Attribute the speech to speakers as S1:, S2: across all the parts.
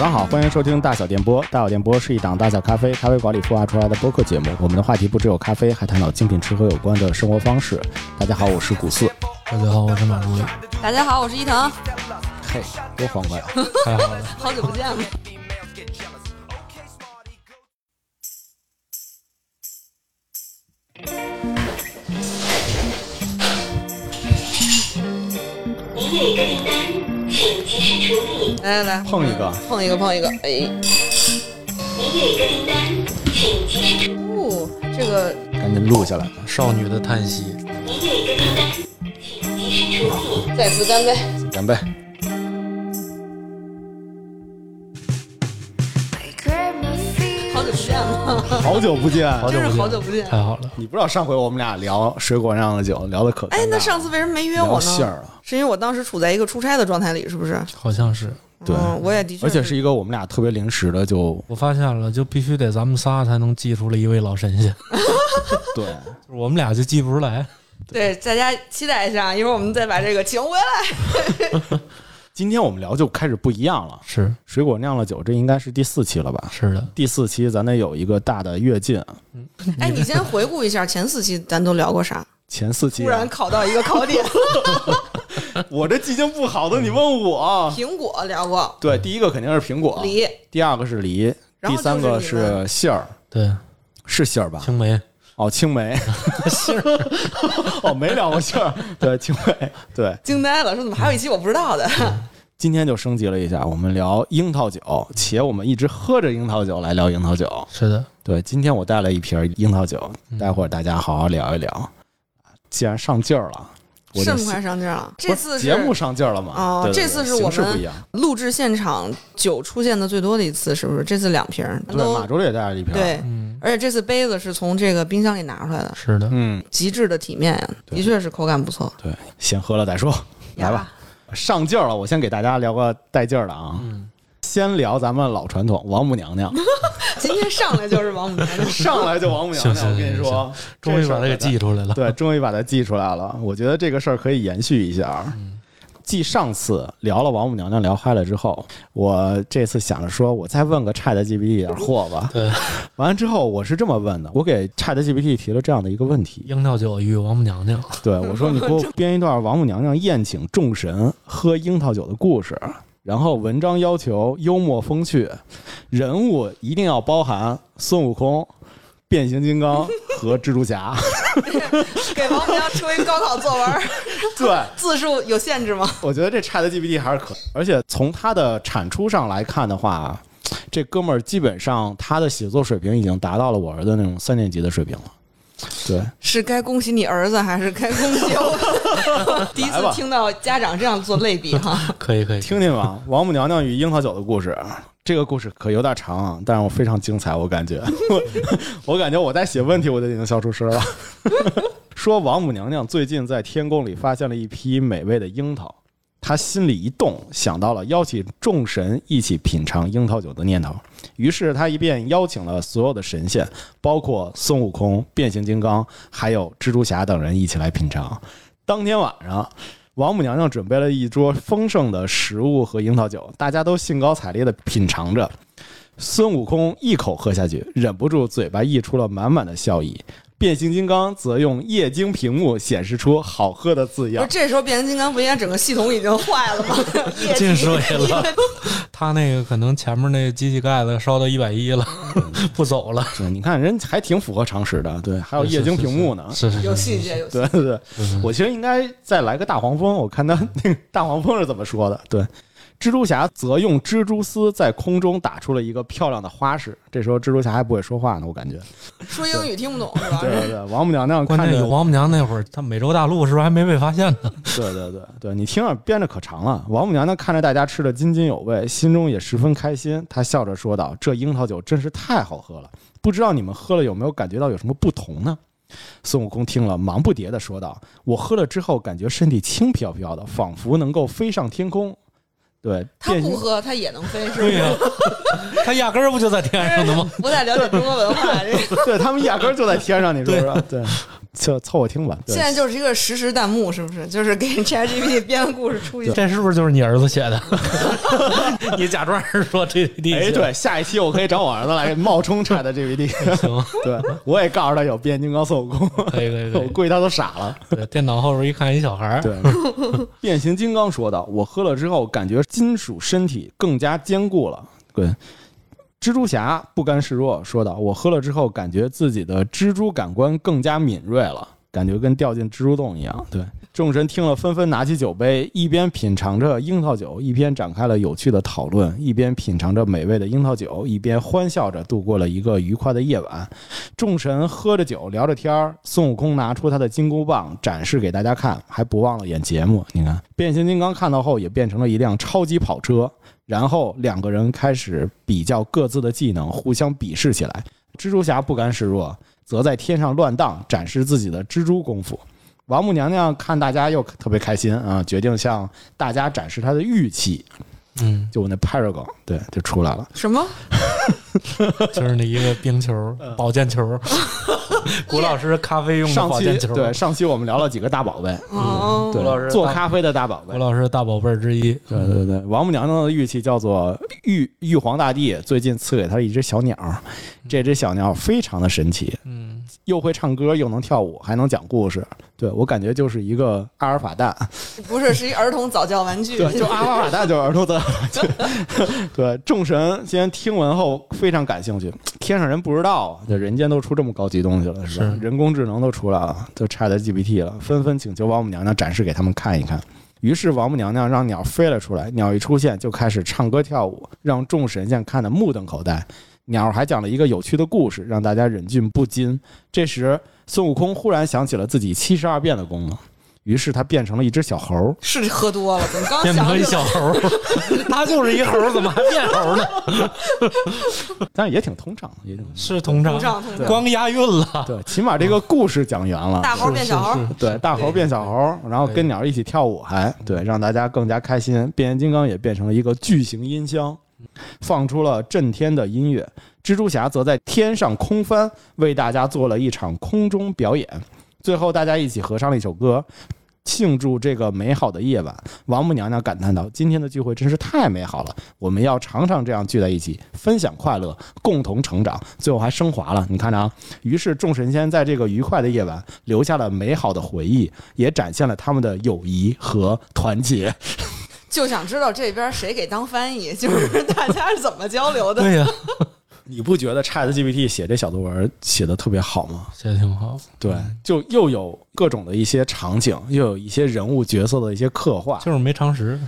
S1: 上好，欢迎收听大小电波。大小电波是一档大小咖啡咖啡馆里孵化出来的播客节目。我们的话题不只有咖啡，还谈到精品吃喝有关的生活方式。大家好，我是古四。
S2: 大家好，我是马如意。
S3: 大家好，我是伊藤，
S1: 嘿，多欢快！
S2: 太好了，
S3: 好久不见了。来来来，
S1: 碰一个，
S3: 碰一个，碰一个。哎，
S4: 您有一个订单，请及时处
S3: 哦，这个
S1: 赶紧录下来。
S2: 少女的叹息。
S4: 您有一个单，请及时处理。
S3: 再次干杯。
S1: 干杯！
S3: 好久不见了，
S1: 好久不见，
S3: 真是
S2: 好久不见。太好了，
S1: 你不知道上回我们俩聊水果酿的酒聊的可
S3: 哎，那上次为什么没约我呢？
S1: 馅儿了，
S3: 是因为我当时处在一个出差的状态里，是不是？
S2: 好像是。
S1: 对
S3: 嗯，我也的确，
S1: 而且是一个我们俩特别临时的，就
S2: 我发现了，就必须得咱们仨才能记出来一位老神仙，
S1: 对。
S2: 就是我们俩就记不出来。
S3: 对大家期待一下，一会儿我们再把这个请回来。
S1: 今天我们聊就开始不一样了，
S2: 是
S1: 水果酿了酒，这应该是第四期了吧？
S2: 是的，
S1: 第四期咱得有一个大的跃进，
S3: 哎，你先回顾一下前四期咱都聊过啥？
S1: 前四期啊。
S3: 突然考到一个考点，
S1: 我这记性不好的，你问我。
S3: 苹果聊过，
S1: 对，第一个肯定是苹果，
S3: 梨，
S1: 第二个是梨，第三个
S3: 是
S1: 杏儿，
S2: 对，
S1: 是杏儿吧？
S2: 青梅。
S1: 哦，青梅，杏儿，哦，没聊过杏儿，对，青梅，对，
S3: 惊呆了，说怎么还有一期我不知道的？
S1: 今天就升级了一下，我们聊樱桃酒，且我们一直喝着樱桃酒来聊樱桃酒。
S2: 是的，
S1: 对，今天我带了一瓶樱桃酒，待会儿大家好好聊一聊。既然上劲儿了，我
S3: 这么快上劲儿了？这次是
S1: 节目上劲儿了吗？
S3: 哦
S1: 对对对
S3: 这次是我们。录制现场酒出现的最多的一次，是不是？这次两瓶儿
S1: 对，
S3: 都
S1: 马周也带了一瓶。，
S3: 对，
S2: 嗯，
S3: 而且这次杯子是从这个冰箱里拿出来的，
S2: 是的，
S1: 嗯，
S3: 极致的体面呀，的确是口感不错。
S1: 对，先喝了再说，来吧，上劲儿了。我先给大家聊个带劲儿的啊。
S2: 嗯，
S1: 先聊咱们老传统，王母娘娘，
S3: 今天上来就是王母娘娘，
S1: 上来就王母娘娘。我跟你说，
S2: 终于把它给记出来了。
S1: 对，终于把它记出来了。我觉得这个事儿可以延续一下。继上次聊了王母娘娘聊嗨了之后，我这次想着说，我再问个 Chat GPT 点货吧。
S2: 对，
S1: 完了之后，我是这么问的，我给 Chat GPT 提了这样的一个问题，
S2: 樱桃酒与王母娘娘，
S1: 对我说：“你给我编一段王母娘娘宴请众神喝樱桃酒的故事。”然后文章要求幽默风趣，人物一定要包含孙悟空、变形金刚和蜘蛛侠。
S3: 给王母娘娘出一高考作文，
S1: 对，
S3: 字数有限制吗？
S1: 我觉得这 Chat GPT 还是可，而且从它的产出上来看的话，这哥们儿基本上他的写作水平已经达到了我儿子那种三年级的水平了。对，
S3: 是该恭喜你儿子，还是该恭喜我？第一次听到家长这样做类比哈。
S2: 可以可以，
S1: 听听吧，王母娘娘与樱桃酒的故事。这个故事可有点长啊，但是我非常精彩，我感觉，我 我感觉我在写问题，我就已经笑出声了。说王母娘娘最近在天宫里发现了一批美味的樱桃，她心里一动，想到了邀请众神一起品尝樱桃酒的念头。于是她一便邀请了所有的神仙，包括孙悟空、变形金刚，还有蜘蛛侠等人一起来品尝。当天晚上，王母娘娘准备了一桌丰盛的食物和樱桃酒，大家都兴高采烈地品尝着。孙悟空一口喝下去，忍不住嘴巴溢出了满满的笑意。变形金刚则用液晶屏幕显示出好喝的字样
S3: 不是，。这时候变形金刚不应该整个系统已经坏了吗？
S2: 进水了。他那个可能前面那个机器盖子烧到一百一了，不走了。
S1: 是你看人还挺符合常识的，对，还有液晶屏幕呢。
S2: 是是是
S3: 有细节，有细节。
S1: 对对对，我其实应该再来个大黄蜂，我看他那个大黄蜂是怎么说的。对，蜘蛛侠则用蜘蛛丝在空中打出了一个漂亮的花式。这时候蜘蛛侠还不会说话呢，我感觉。
S3: 说英语听不懂是吧？
S1: 对对对，王母娘娘看着
S2: 关键有王母娘那会儿，他美洲大陆是不是还没被发现呢？
S1: 对对对对，你听着编着可长了。王母娘娘看着大家吃的津津有味，心中也十分开心。她笑着说道：“这樱桃酒真是太好喝了，不知道你们喝了有没有感觉到有什么不同呢？”孙悟空听了，忙不迭地说道：“我喝了之后，感觉身体轻飘飘的，仿佛能够飞上天空。”对，
S3: 他不喝，他也能飞，是不
S2: 对呀、
S3: 是？
S2: 他压根儿不就在天上的吗？
S3: 不太了解中国文化，这
S1: 对他们压根儿就在天上，你说说？对，就凑合听吧。
S3: 现在就是一个实时弹幕，是不是？就是给 ChatGPT 编个故事出去。
S2: 这是不是就是你儿子写的？你假装是说 GPT
S1: 哎，对，下一期我可以找我儿子来冒充 Chat GPT。
S2: 行，
S1: 对，我也告诉他有变形金刚孙悟空，
S2: 可以可以可以。
S1: 我估计他都傻了。
S2: 对，电脑后边一看一小孩儿，
S1: 对，变形金刚说道：“我喝了之后，感觉金属身体更加坚固了。”对，蜘蛛侠不甘示弱说道：“我喝了之后，感觉自己的蜘蛛感官更加敏锐了，感觉跟掉进蜘蛛洞一样。”对，众神听了，纷纷拿起酒杯，一边品尝着樱桃酒，一边展开了有趣的讨论；一边品尝着美味的樱桃酒，一边欢笑着度过了一个愉快的夜晚。众神喝着酒，聊着天儿。孙悟空拿出他的金箍棒展示给大家看，还不忘了演节目。你看，变形金刚看到后也变成了一辆超级跑车。然后两个人开始比较各自的技能，互相鄙视起来。蜘蛛侠不甘示弱，则在天上乱荡，展示自己的蜘蛛功夫。王母娘娘看大家又特别开心啊，决定向大家展示她的玉器。
S2: 嗯，
S1: 就我那 Paragon，对，就出来了。
S3: 什么？
S2: 就是那一个冰球、保健球，古老师咖啡用的保健球。
S1: 对上期我们聊了几个大宝贝，
S3: 嗯，
S1: 对
S2: 古老师，
S1: 做咖啡的大宝贝
S2: 古。老师大宝贝之一。
S1: 对对对，王母娘娘的玉器叫做玉玉皇大帝最近赐给她一只小鸟，这只小鸟非常的神奇，
S2: 嗯，
S1: 又会唱歌，又能跳舞，还能讲故事。对我感觉就是一个阿尔法蛋，
S3: 不是，是一儿童早教玩具。
S1: 对，就阿尔法蛋就是儿童的。对，众神先听闻后非常感兴趣，天上人不知道啊，这人间都出这么高级东西了，是吧？
S2: 是
S1: 人工智能都出来了，都 Chat GPT 了，纷纷请求王母娘娘展示给他们看一看。于是王母娘娘让鸟飞了出来，鸟一出现就开始唱歌跳舞，让众神仙看得目瞪口呆。鸟还讲了一个有趣的故事，让大家忍俊不禁。这时，孙悟空忽然想起了自己七十二变的功能，于是他变成了一只小猴。
S3: 是喝多了，怎么刚
S2: 变成一？小猴儿，他就是一猴儿，怎么还变猴儿呢？
S1: 但是也挺通畅，也挺
S2: 是通畅
S3: 通，畅通畅，
S2: 光押韵了。
S1: 对，起码这个故事讲圆了。
S3: 大猴变小猴
S1: 对，大猴变小猴，然后跟鸟一起跳舞还，对，让大家更加开心。变形金刚也变成了一个巨型音箱，放出了震天的音乐。蜘蛛侠则在天上空翻，为大家做了一场空中表演。最后，大家一起合唱了一首歌，庆祝这个美好的夜晚。王母娘娘感叹道：“今天的聚会真是太美好了，我们要常常这样聚在一起，分享快乐，共同成长。”最后还升华了，你看着啊。于是众神仙在这个愉快的夜晚留下了美好的回忆，也展现了他们的友谊和团结。
S3: 就想知道这边谁给当翻译，就是 大家是怎么交流的。
S2: 对呀，
S1: 你不觉得 Chat GPT 写这小作文写的特别好吗？
S2: 写的挺好。
S1: 对，就又有各种的一些场景，又有一些人物角色的一些刻画。
S2: 就是没常识。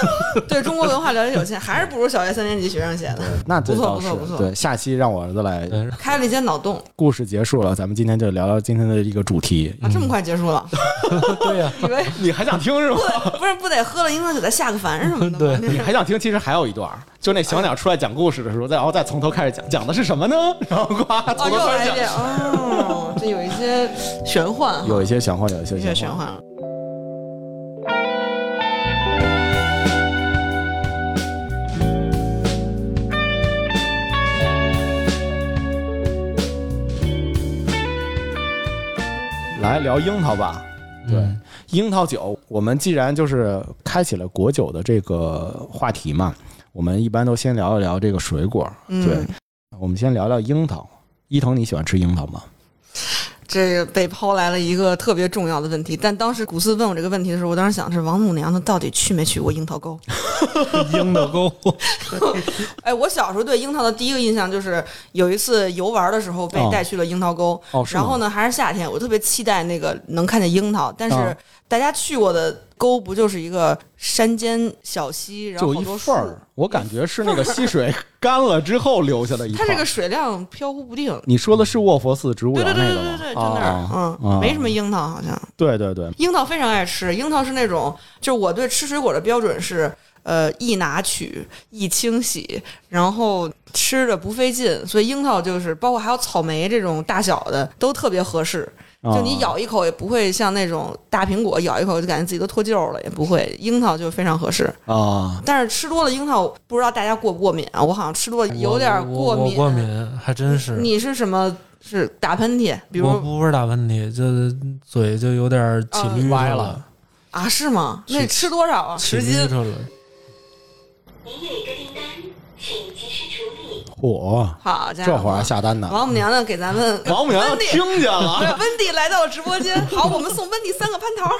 S3: 对中国文化了解有限，还是不如小学三年级学生写的。
S1: 那
S3: 不错不错不错
S1: 对，下期让我儿子来。
S3: 开了一些脑洞
S1: 故事结束了，咱们今天就聊聊今天的一个主题。
S3: 啊，这么快结束了？
S2: 对呀，
S3: 以为
S1: 你还想听是吗？
S3: 不是不得喝了樱桃酒再下个凡什么的对？
S1: 你还想听？其实还有一段，就那小鸟出来讲故事的时候，再然后再从头开始讲，讲的是什么呢？然后呱，
S3: 哦，
S1: 从头开始讲。
S3: 又来一遍哦，这有一些玄幻，
S1: 有一些玄幻，有一些玄幻。来聊樱桃吧。对，
S2: 嗯
S1: 樱桃酒，我们既然就是开启了果酒的这个话题嘛，我们一般都先聊一聊这个水果。
S3: 嗯
S1: 对，我们先聊聊樱桃。伊藤，你喜欢吃樱桃吗？
S3: 这个被抛来了一个特别重要的问题，但当时古斯问我这个问题的时候，我当时想是王母娘娘到底去没去过樱桃沟？
S2: 樱桃沟，
S3: 哎，我小时候对樱桃的第一个印象就是有一次游玩的时候被
S1: 哦
S3: 带去了樱桃沟，然后？呢还是夏天，我特别期待那个能看见樱桃，但是
S1: 哦
S3: 大家去过的沟不就是一个山间小溪，然后好多树
S1: 份，儿，我感觉是那个溪水干了之后留下的一。
S3: 它这个水量飘忽不定。
S1: 你说的是卧佛寺植物
S3: 对对对
S1: 园那个吗？
S3: 对对对，就那儿，
S1: 啊
S3: 嗯，
S1: 啊
S3: 没什么樱桃好像。
S1: 对对对，
S3: 樱桃非常爱吃，樱桃是那种，就是我对吃水果的标准是，呃，易拿取、易清洗，然后吃的不费劲，所以樱桃就是包括还有草莓这种大小的都特别合适。就你
S1: 啊
S3: 咬一口也不会像那种大苹果咬一口就感觉自己都脱臼了，也不会。樱桃就非常合适，
S1: 啊，
S3: 但是吃多了樱桃，不知道大家过不过敏啊？我好像吃多了有点
S2: 我我
S3: 敏。
S2: 过敏，还真是。
S3: 你是什么是打喷嚏，比如
S2: 我不是打喷嚏，就是嘴就有点起
S1: 歪了，
S3: 啊，是吗？那
S2: 是
S3: 吃多少啊？十斤？
S4: 您有一个订单，请及时处理。
S1: 嚯，
S3: 好家伙，
S1: 这会儿还下单呢。
S3: 王母娘娘给咱们
S1: 王母娘娘听见了，
S3: 对，温迪来到了直播间。好，我们送温迪三个蟠桃。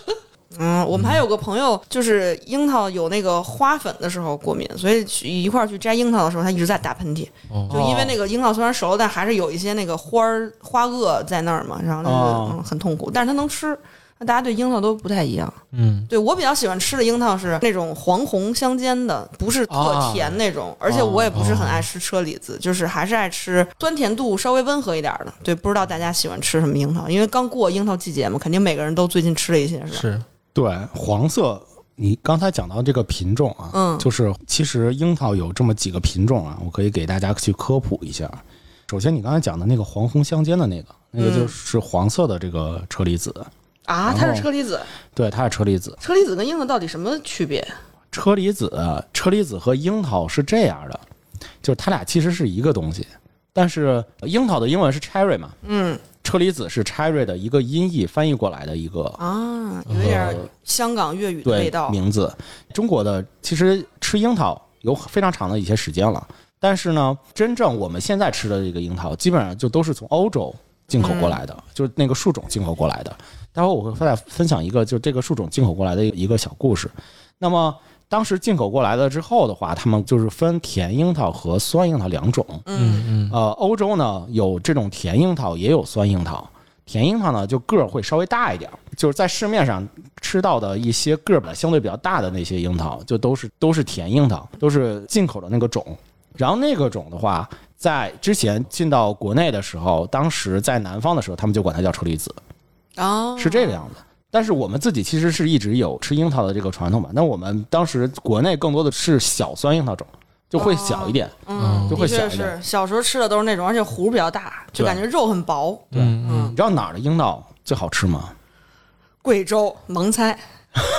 S3: 嗯，我们还有个朋友，就是樱桃有那个花粉的时候过敏，所以去一块儿去摘樱桃的时候，他一直在打喷嚏。
S2: 哦
S3: 就因为那个樱桃虽然熟了，但还是有一些那个花儿花萼在那儿嘛，然后那个、
S1: 哦
S3: 嗯很痛苦。但是他能吃，那大家对樱桃都不太一样。
S2: 嗯，
S3: 对我比较喜欢吃的樱桃是那种黄红相间的，不是特
S1: 啊
S3: 甜那种，而且我也不是很爱吃车厘子，就是还是爱吃酸甜度稍微温和一点的。对，不知道大家喜欢吃什么樱桃？因为刚过樱桃季节嘛，肯定每个人都最近吃了一些，是吧？
S2: 是
S1: 对，黄色。你刚才讲到这个品种啊，
S3: 嗯
S1: 就是其实樱桃有这么几个品种啊，我可以给大家去科普一下。首先，你刚才讲的那个黄红相间的那个，那个
S3: 嗯
S1: 就是黄色的这个车厘子，
S3: 啊，它是车厘子，
S1: 对，它是车厘子。
S3: 车厘子跟樱桃到底什么区别？
S1: 车厘子，车厘子和樱桃是这样的，就是它俩其实是一个东西，但是樱桃的英文是 cherry 嘛，
S3: 嗯
S1: 车厘子是 cherry 的一个音译翻译过来的一个
S3: 啊，有点香港粤语的味
S1: 对
S3: 道。
S1: 名字。中国的其实吃樱桃有非常长的一些时间了，但是呢，真正我们现在吃的这个樱桃，基本上就都是从欧洲进口过来的，就是那个树种进口过来的。待会儿我会再分享一个，就这个树种进口过来的一个小故事。那么当时进口过来了之后的话，他们就是分甜樱桃和酸樱桃两种。
S2: 嗯嗯
S1: 呃，欧洲呢有这种甜樱桃，也有酸樱桃。甜樱桃呢就个儿会稍微大一点儿，就是在市面上吃到的一些个儿相对比较大的那些樱桃，就都是都是甜樱桃，都是进口的那个种。然后那个种的话，在之前进到国内的时候，当时在南方的时候，他们就管它叫车厘子，
S3: 啊，
S1: 是这个样子。但是我们自己其实是一直有吃樱桃的这个传统嘛。那我们当时国内更多的是小酸樱桃种，就会小一点。
S3: 嗯，
S1: 就会小一点
S3: 是小时候吃的都是那种，而且核比较大，就感觉肉很薄。
S1: 对
S2: 嗯嗯，
S1: 你知道哪儿的樱桃最好吃吗？
S3: 贵州蒙猜，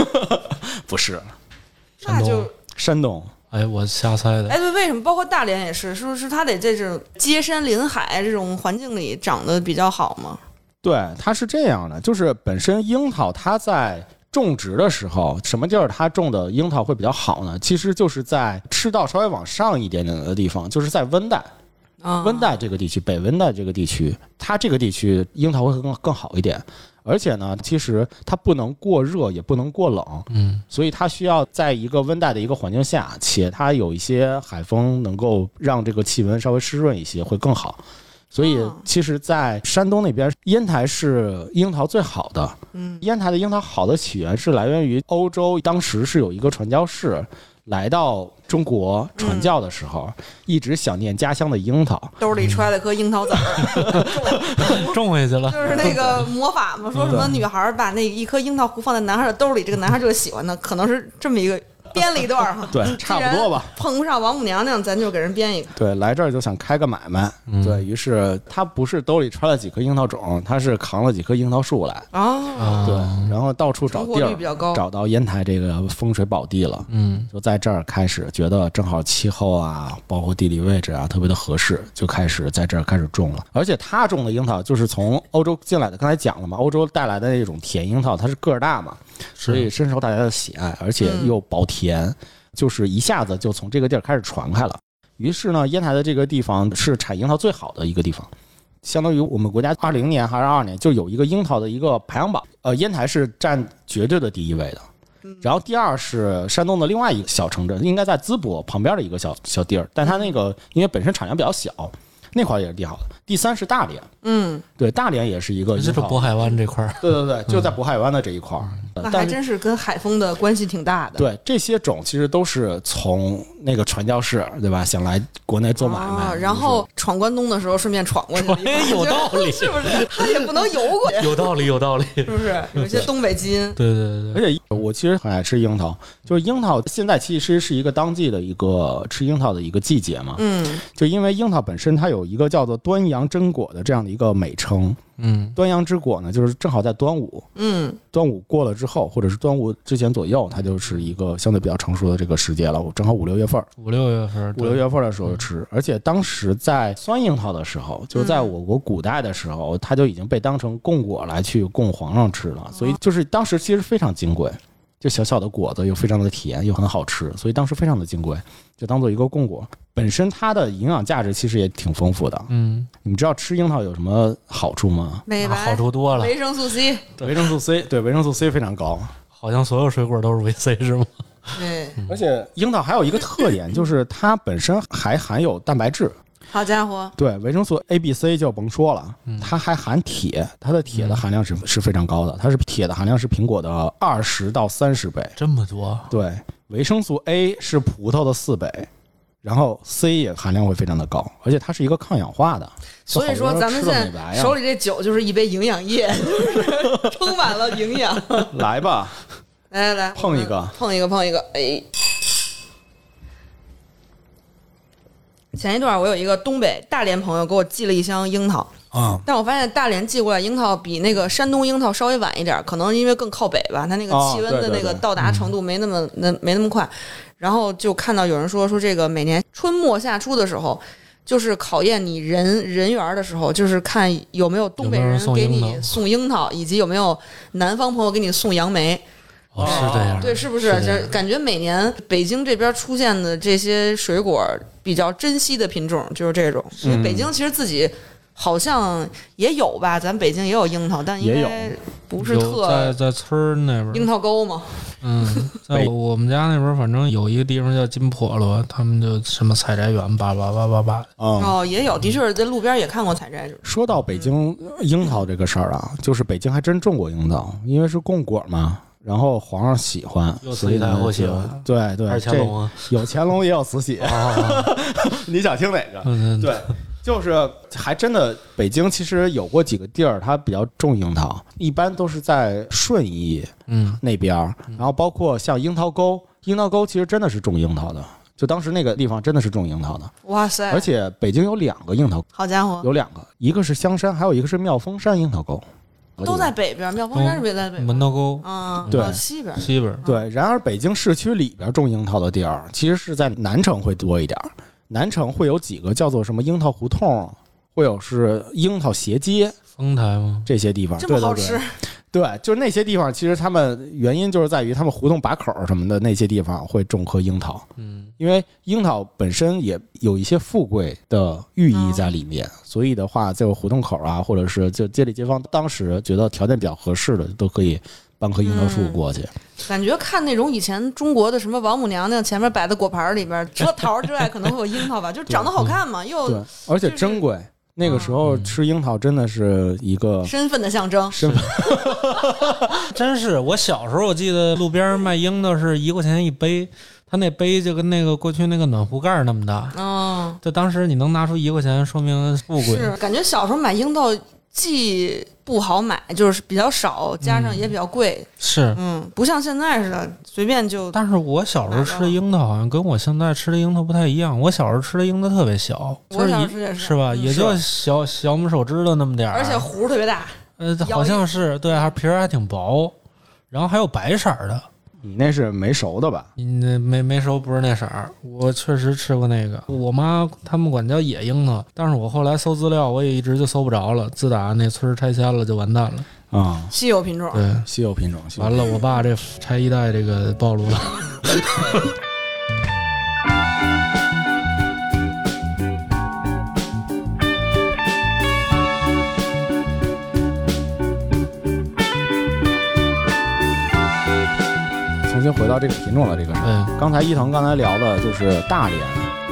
S1: 不是，
S3: 那就
S1: 山东。
S2: 哎，我瞎猜的。
S3: 哎，对，为什么包括大连也是？是不是它得这种接山临海这种环境里长得比较好吗？
S1: 对，它是这样的，就是本身樱桃它在种植的时候，什么地儿它种的樱桃会比较好呢？其实就是在赤道稍微往上一点点的地方，就是在温带。
S3: 啊，
S1: 温带这个地区，北温带这个地区，它这个地区樱桃会更更好一点。而且呢，其实它不能过热，也不能过冷，
S2: 嗯
S1: 所以它需要在一个温带的一个环境下，且它有一些海风能够让这个气温稍微湿润一些，会更好。所以
S3: 哦，
S1: 其实，在山东那边，烟台是樱桃最好的。
S3: 嗯
S1: 烟台的樱桃好的起源是来源于欧洲，当时是有一个传教士来到中国传教的时候，一直想念家乡的樱桃。
S3: 兜里揣了颗樱桃籽儿，
S2: 种回去了。
S3: 就是那个魔法嘛，说什么女孩儿把那一颗樱桃核放在男孩的兜里，这个男孩就喜欢的，可能是这么一个编了一段儿哈。
S1: 对，差不多吧。
S3: 碰不上王母娘娘，咱就给人编一个。
S1: 对，来这儿就想开个买卖。
S2: 嗯
S1: 对于是，他不是兜里揣了几颗樱桃种，他是扛了几棵樱桃树来。
S3: 哦，
S2: 啊
S1: 对，然后到处找地儿，
S3: 率比较高
S1: 找到烟台这个风水宝地了。
S2: 嗯
S1: 就在这儿开始觉得正好气候啊，包括地理位置啊，特别的合适，就开始在这儿开始种了。而且他种的樱桃就是从欧洲进来的，刚才讲了嘛，欧洲带来的那种甜樱桃，它是个儿大嘛，所以深受大家的喜爱，而且又薄甜，就是一下子就从这个地儿开始传开了。于是呢，烟台的这个地方是产樱桃最好的一个地方。相当于我们国家二零年还是二二年就有一个樱桃的一个排行榜，呃，烟台是占绝对的第一位的。然后第二是山东的另外一个小城镇，应该在淄博旁边的一个小小地儿，但它那个因为本身产量比较小，那块儿也是地好的。第三是大连，
S3: 嗯，
S1: 对，大连也是一个
S2: 就是渤海湾这块儿。
S1: 对对对，就在渤海湾的这一块儿。
S3: 那还真是跟海风的关系挺大的。
S1: 对这些种其实都是从那个传教士对吧，想来国内做买卖，
S3: 啊，然后闯关东的时候顺便闯过去了
S2: 有道理
S3: 是不是？他也不能游过去，
S2: 有道理，有道理。
S3: 是不是？有一些东北基因。
S2: 对对对
S1: 而且我其实很爱吃樱桃，就是樱桃现在其实是一个当季的一个吃樱桃的一个季节嘛。
S3: 嗯
S1: 就因为樱桃本身它有有一个叫做端阳真果的这样的一个美称。
S2: 嗯
S1: 端阳之果呢，就是正好在端午，
S3: 嗯，
S1: 端午过了之后，或者是端午之前左右，它就是一个相对比较成熟的这个时节了。我正好五六月份儿，
S2: 五六月份，
S1: 五六月份的时候吃，而且当时在酸樱桃的时候，就是在我国古代的时候，它就已经被当成贡果来去供皇上吃了，所以就是当时其实非常金贵。就小小的果子又非常的甜，又很好吃，所以当时非常的金贵，就当做一个贡果。本身它的营养价值其实也挺丰富的。
S2: 嗯，
S1: 你们知道吃樱桃有什么好处吗？
S3: 美白
S2: 好处多了，
S3: 维生素 C，
S1: 维生素 C，对，维生素 C 非常高。
S2: 好像所有水果都是维 C 是吗？
S3: 对，
S1: 而且樱桃还有一个特点，就是它本身还含有蛋白质。
S3: 好家伙，
S1: 对，维生素 A、B、C 就甭说了，
S2: 嗯
S1: 它还含铁，它的铁的含量是是非常高的，它是铁的含量是苹果的二十到三十倍。
S2: 这么多，
S1: 对，维生素 A 是葡萄的四倍，然后 C 也含量会非常的高，而且它是一个抗氧化的。
S3: 所以说咱们现在手里这酒就是一杯营养液，就 是充满了营养。
S1: 来吧，
S3: 来来来，
S1: 碰一个
S3: 碰一个，碰一个，哎。前一段我有一个东北大连朋友给我寄了一箱樱桃，
S1: 啊，
S3: 但我发现大连寄过来樱桃比那个山东樱桃稍微晚一点，可能因为更靠北吧，它那个
S1: 哦
S3: 气温的那个到达程度没那么那没那么快。然后就看到有人说说这个每年春末夏初的时候，就是考验你人人缘的时候，就是看有没有东北
S2: 人
S3: 人给你
S2: 送樱桃，
S3: 以及有没有南方朋友给你送杨梅。
S2: 哦，是这样，
S3: 对，是不是？
S2: 是这
S3: 感觉每年北京这边出现的这些水果比较珍稀的品种就是这种。因为北京其实自己好像也有吧，咱北京也有樱桃，但应
S1: 也有
S3: 该不是
S2: 有
S3: 特
S2: 在在村儿那边
S3: 樱，桃沟嘛。
S2: 嗯，在我我们家那边，反正有一个地方叫金婆罗，他们就什么采摘园，叭叭叭叭叭，
S1: 嗯。
S3: 哦，也有，的确是在路边也看过采摘。
S1: 说到北京樱桃这个事儿啊，就是北京还真种过樱桃，因为是供果嘛，然后皇上喜欢，
S2: 有慈禧太后喜欢，
S1: 对对，
S2: 还是乾隆啊？
S1: 有乾隆也有慈禧，
S2: 哦，
S1: 你想听哪个？
S2: 嗯，
S1: 对，就是还真的，北京其实有过几个地儿，它比较种樱桃，一般都是在顺义
S2: 嗯，
S1: 那边儿，然后包括像樱桃沟，樱桃沟其实真的是种樱桃的，就当时那个地方真的是种樱桃的，
S3: 哇塞，
S1: 而且北京有两个樱桃，
S3: 好家伙，
S1: 有两个，一个是香山，还有一个是妙峰山樱桃沟，
S3: 都在北边，妙峰山是不是也在北边？
S2: 门头沟
S3: 啊，
S1: 对
S3: 哦西边。
S2: 西边，
S1: 对，然而北京市区里边种樱桃的地儿，其实是在南城会多一点儿。南城会有几个叫做什么樱桃胡同，会有是樱桃斜街
S2: 丰台吗？
S1: 这些地方。
S3: 这么好
S1: 对
S3: 吃，
S1: 对 对，就是那些地方，其实他们原因就是在于他们胡同把口儿什么的那些地方会种棵樱桃，
S2: 嗯，
S1: 因为樱桃本身也有一些富贵的寓意在里
S3: 哦
S1: 面，所以的话，这个胡同口啊，或者是就街里街坊当时觉得条件比较合适的，都可以搬棵樱桃树
S3: 嗯
S1: 过去。
S3: 感觉看那种以前中国的什么王母娘娘前面摆的果盘里边，除了桃之外，可能会有樱桃吧，就是长得好看嘛，
S1: 对
S3: 又，
S1: 而且
S3: 就是
S1: 珍贵。那个时候吃樱桃真的是一个
S3: 身份的象征。
S1: 身份，
S2: 真是，我小时候我记得路边卖樱桃是一块钱一杯，他那杯就跟那个过去那个暖壶盖那么大。
S3: 嗯，
S2: 就当时你能拿出一块钱，说明富贵。
S3: 是感觉小时候买樱桃既不好买，就是比较少，加上也比较贵。
S2: 是，
S3: 嗯，不像现在似的随便就。
S2: 但是我小时候吃的樱桃好像跟我现在吃的樱桃不太一样。我小时候吃的樱桃特别小，
S3: 我
S2: 就是一
S3: 小时候也是
S2: 是吧？
S3: 嗯
S2: 也就小小拇手指头那么点儿，
S3: 而且核特别大，
S2: 呃，好像是对，还皮儿还挺薄，然后还有白色儿的。
S1: 你那是没熟的吧？
S2: 你那没没熟不是那色儿，我确实吃过那个。我妈他们管叫野樱桃，但是我后来搜资料，我也一直就搜不着了。自打那村拆迁了，就完蛋了。
S1: 啊、
S3: 稀有品种。
S2: 对，
S1: 稀有品种。
S2: 完了，我爸这拆一代这个暴露了。
S1: 新回到这个品种的这个事儿。
S2: 嗯，
S1: 刚才伊藤刚才聊的就是大连，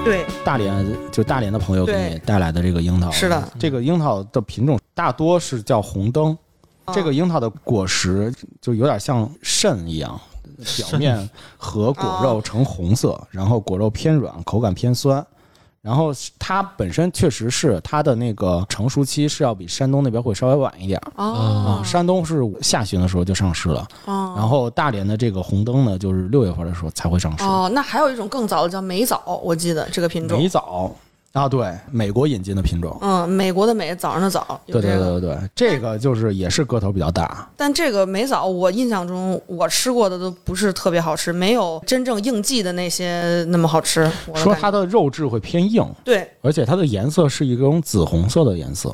S3: 对，
S1: 大连就大连的朋友给你带来的这个樱桃。
S3: 是的，
S1: 这个樱桃的品种大多是叫红灯。这个樱桃的果实就有点像肾一样，表面和果肉呈红色，然后果肉偏软，口感偏酸。然后它本身确实是它的那个成熟期是要比山东那边会稍微晚一点儿。
S3: 哦。
S1: 啊，，山东是下旬的时候就上市了，
S3: 哦。
S1: 然后大连的这个红灯呢，就是六月份的时候才会上市。
S3: 哦，那还有一种更早的叫梅枣，我记得这个品种
S1: 梅枣，啊，对，美国引进的品种。
S3: 嗯，美国的美早上的早
S1: 对
S3: 对，
S1: 对对对，这个就是也是个头比较大。
S3: 但这个美枣我印象中我吃过的都不是特别好吃，没有真正应季的那些那么好吃。
S1: 说它的肉质会偏硬，
S3: 对，
S1: 而且它的颜色是一种紫红色的颜色，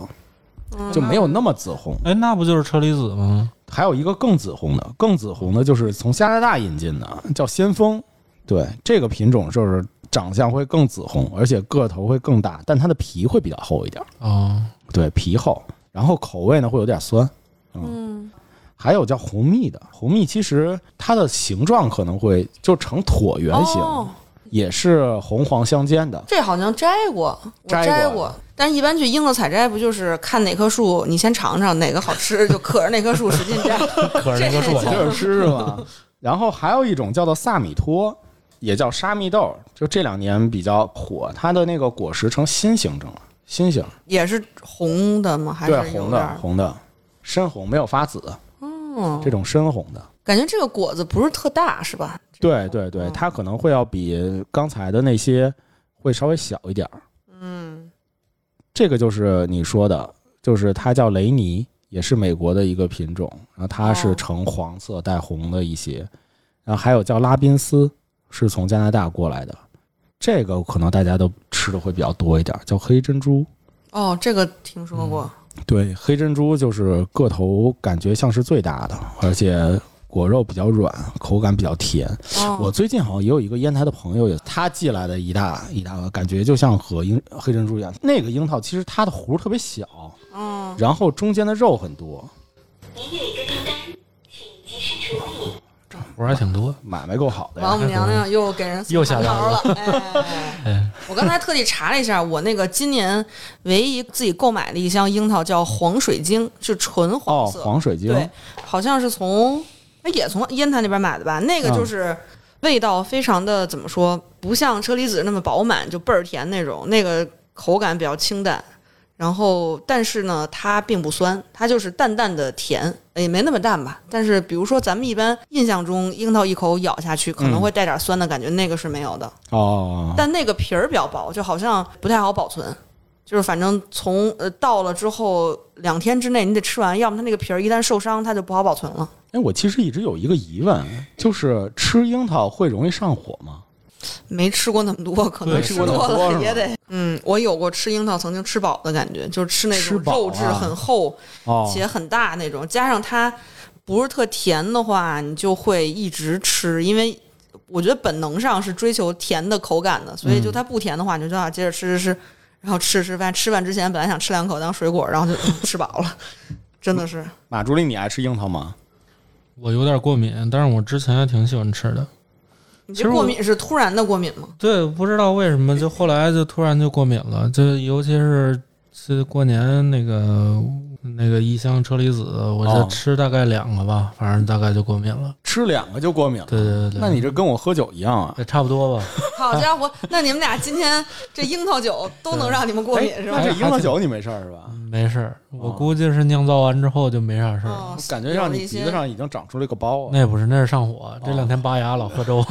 S3: 嗯
S1: 就没有那么紫红。
S2: 哎，那不就是车厘子吗？
S1: 还有一个更紫红的，更紫红的就是从加拿大引进的，叫先锋。对，这个品种就是长相会更紫红，而且个头会更大，但它的皮会比较厚一点。
S2: 哦，
S1: 对，皮厚，然后口味呢会有点酸。
S3: 嗯
S1: 还有叫红蜜的，红蜜其实它的形状可能会就呈椭圆形，
S3: 哦，
S1: 也是红黄相间的。
S3: 这好像摘过，我
S1: 摘过
S3: 摘过。但是，一般去英子采摘，不就是看哪棵树，你先尝尝哪个好吃，就可着那棵树使劲摘。
S2: 可着那个是我
S3: 这
S1: 就是吃是吗？然后还有一种叫做萨米托，也叫沙蜜豆，就这两年比较火，它的那个果实呈心形状，心形，
S3: 也是红的吗？还是
S1: 对，红的？红的，深红没有发紫，
S3: 哦，
S1: 这种深红的。
S3: 感觉这个果子不是特大，是吧？
S1: 对对对，
S3: 嗯
S1: 它可能会要比刚才的那些会稍微小一点儿。
S3: 嗯，
S1: 这个就是你说的，就是它叫雷尼，也是美国的一个品种，然后它是
S3: 哦
S1: 呈黄色带红的一些，然后还有叫拉宾斯，是从加拿大过来的，这个可能大家都吃的会比较多一点，叫黑珍珠。
S3: 哦，这个听说过。
S1: 对，黑珍珠就是个头感觉像是最大的，而且果肉比较软，口感比较甜。
S3: 哦，
S1: 我最近好像也有一个烟台的朋友，也他寄来的一大一大个，感觉就像和樱黑珍珠一样。那个樱桃其实它的核特别小，
S3: 嗯，
S1: 然后中间的肉很多，
S4: 您有一个订单，请及时处理。
S2: 活儿还挺多。
S1: 买卖够好的呀。
S3: 王母娘娘又给人
S2: 又下单
S3: 了我刚才特地查了一下，我那个今年唯一自己购买的一箱樱桃叫黄水晶，是纯黄
S1: 哦，
S3: 色，
S1: 黄水晶，
S3: 对，好像是从哎也从烟台那边买的吧？那个
S1: 嗯
S3: 就是味道非常的怎么说，不像车厘子那么饱满，就倍儿甜那种，那个口感比较清淡。然后，但是呢，它并不酸，它就是淡淡的甜，也没那么淡吧。但是，比如说咱们一般印象中，樱桃一口咬下去可能会带点酸的感觉，那个是没有的。
S1: 哦，
S3: 但那个皮儿比较薄，就好像不太好保存。就是反正从呃到了之后两天之内你得吃完，要么它那个皮儿一旦受伤，它就不好保存了。
S1: 哎，我其实一直有一个疑问，就是吃樱桃会容易上火吗？
S3: 没吃过那么多，可能吃
S1: 多
S3: 了也得。嗯，我有过吃樱桃曾经吃饱的感觉，就是吃那种肉质
S1: 啊
S3: 很厚
S1: 哦，
S3: 且很大那种，加上它不是特甜的话，你就会一直吃，因为。我觉得本能上是追求甜的口感的，所以就它不甜的话，你就要接着吃吃吃，然后吃吃饭。吃饭之前本来想吃两口当水果，然后就、嗯吃饱了，真的是。
S1: 马助理，你爱吃樱桃吗？
S2: 我有点过敏，但是我之前还挺喜欢吃的。
S3: 你
S2: 其实
S3: 过敏是突然的过敏吗？
S2: 对，不知道为什么，就后来就突然就过敏了，就尤其是是过年那个那个一箱车厘子，我
S1: 哦
S2: 就吃大概两个吧，反正大概就过敏了。
S1: 吃两个就过敏了？
S2: 对对对对，
S1: 那你这跟我喝酒一样啊？
S2: 也差不多吧？
S3: 好家伙，那你们俩今天这樱桃酒都能让你们过敏是吧？
S1: 这樱桃酒你没事儿是吧？
S2: 没事儿，我
S1: 哦
S2: 估计是酿造完之后就没啥事儿。
S3: 哦
S1: 感觉让你鼻子上已经长出了一个包啊！
S2: 那不是，那是上火。这两天拔牙老喝粥。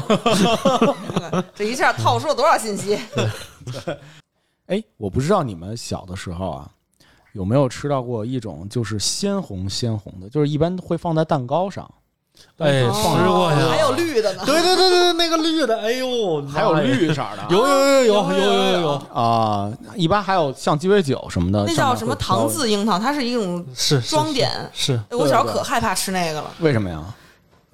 S3: 这一下套出了多少信息？
S1: 哎，我不知道你们小的时候啊，有没有吃到过一种就是鲜红鲜红的，就是一般会放在蛋糕上，
S2: 哎，
S3: 哦
S2: 吃过呀。
S3: 还有绿的呢。
S2: 对对对对，那个绿的，哎呦，
S1: 还有绿色的，
S2: 有有有有有有有有，
S1: 啊，一般还有像鸡尾酒什么的，
S3: 那叫什么糖渍樱桃？它是一种，
S2: 是是
S3: 装点
S2: 是
S3: 我小时候可害怕吃那个了，
S1: 为什么呀？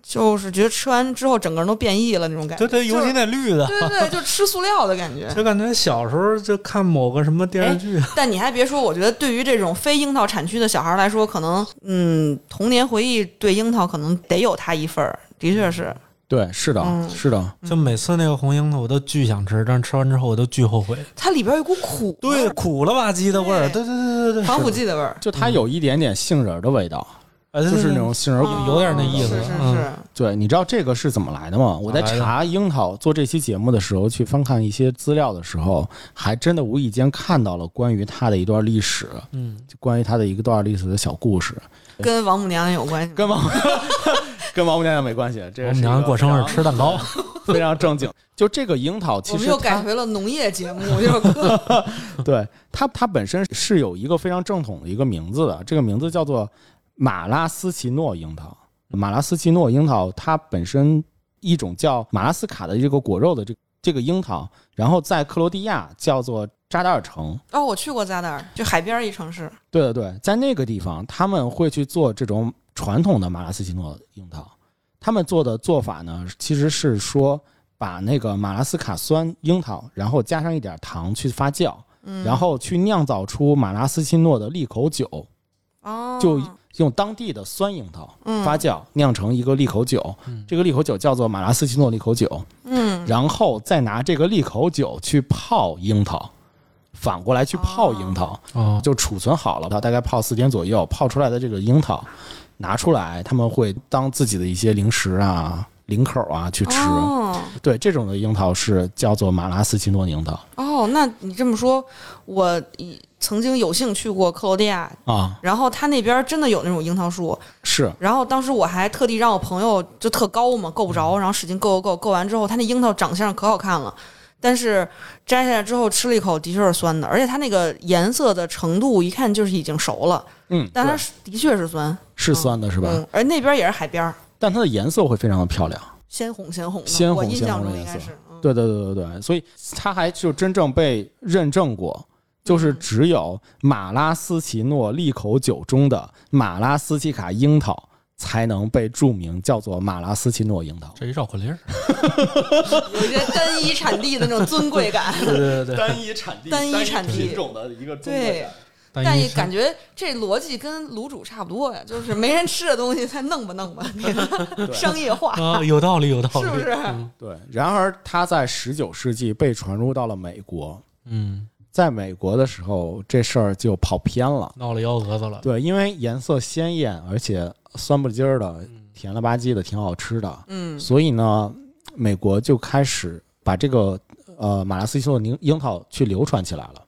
S3: 就是觉得吃完之后整个人都变异了那种感觉。
S2: 对对，尤其那绿的，
S3: 对对对，就吃塑料的感觉。
S2: 就感觉小时候就看某个什么电视剧，
S3: 但你还别说，我觉得对于这种非樱桃产区的小孩来说，可能嗯，童年回忆对樱桃可能得有它一份儿，的确是。
S1: 对，是的，
S3: 嗯
S1: 是的，
S2: 就每次那个红樱桃我都巨想吃，但是吃完之后我都巨后悔。
S3: 它里边有一股苦
S2: 对，苦了吧唧的味儿，对对对对对，
S3: 防腐剂的味儿，
S1: 就它有一点点杏仁儿的味道，
S2: 哎
S1: 就是那种杏仁
S2: 有点那意思
S3: 是是
S2: 嗯。
S3: 是，
S1: 对，你知道这个是怎么来的吗？我在查樱桃做这期节目的时候，去翻看一些资料的时候，还真的无意间看到了关于它的一段历史，
S2: 嗯，
S1: 就关于它的一个段历史的小故事，
S3: 跟王母娘娘有关系吗。
S1: 跟王 跟王母娘娘没关系，这
S2: 王母娘
S1: 娘
S2: 过生日吃蛋糕，
S1: 非常 正经。就这个樱桃，其
S3: 我们又改回了农业节目，就。是
S1: 对它，它本身是有一个非常正统的一个名字的，这个名字叫做马拉斯奇诺樱桃。马拉斯奇诺樱桃，它本身一种叫马拉斯卡的这个果肉的这这个樱桃，然后在克罗地亚叫做扎达尔城。
S3: 哦，我去过扎达尔，就海边儿一城市。
S1: 对对对，在那个地方，他们会去做这种传统的马拉斯奇诺樱桃。他们做的做法呢，其实是说把那个马拉斯卡酸樱桃，然后加上一点糖去发酵，
S3: 嗯，
S1: 然后去酿造出马拉斯奇诺的利口酒，
S3: 哦，
S1: 就用当地的酸樱桃
S3: 嗯
S1: 发酵酿成一个利口酒。这个利口酒叫做马拉斯奇诺利口酒，
S3: 嗯
S1: 然后再拿这个利口酒去泡樱桃，反过来去泡樱桃。
S2: 哦，
S1: 就储存好了，它大概泡四天左右，泡出来的这个樱桃拿出来，他们会当自己的一些零食啊、零口啊去吃。
S3: 哦
S1: 对，这种的樱桃是叫做马拉斯奇诺樱桃
S3: 哦，那你这么说，我以曾经有幸去过克罗地亚，
S1: 啊，
S3: 然后他那边真的有那种樱桃树，
S1: 是。
S3: 然后当时我还特地让我朋友就特高嘛，够不着，然后使劲够够够，够完之后，他那樱桃长相可好看了。但是摘下来之后吃了一口，的确是酸的，而且它那个颜色的程度一看就是已经熟了，
S1: 嗯，
S3: 但它是的确是酸，
S1: 是酸的，是吧？
S3: 嗯，而那边也是海边，
S1: 但它的颜色会非常的漂亮。
S3: 鲜红鲜红的，
S1: 鲜红鲜红的颜色。
S3: 应该是，嗯。
S1: 对对对对对，所以它还就真正被认证过，就是只有马拉斯奇诺利口酒中的马拉斯奇卡樱桃才能被注明叫做马拉斯奇诺樱桃。
S2: 这一绕口令儿。
S3: 有一些单一产地的那种尊贵感。
S2: 对对对，
S1: 单一产地、
S3: 单一产地
S1: 品种的一个
S3: 对，
S2: 但
S3: 但也感觉这逻辑跟卤煮差不多呀，就是没人吃的东西才弄吧弄吧，商业化，
S2: 啊，有道理，有道理，
S3: 是不是？
S2: 嗯
S1: 对。然而，它在十九世纪被传入到了美国，
S2: 嗯，
S1: 在美国的时候，这事儿就跑偏了。
S2: 闹了幺蛾子了。
S1: 对，因为颜色鲜艳，而且酸不唧儿的、甜了吧唧的，挺好吃的。
S3: 嗯
S1: 所以呢，美国就开始把这个呃马拉斯奇诺樱樱桃去流传起来了。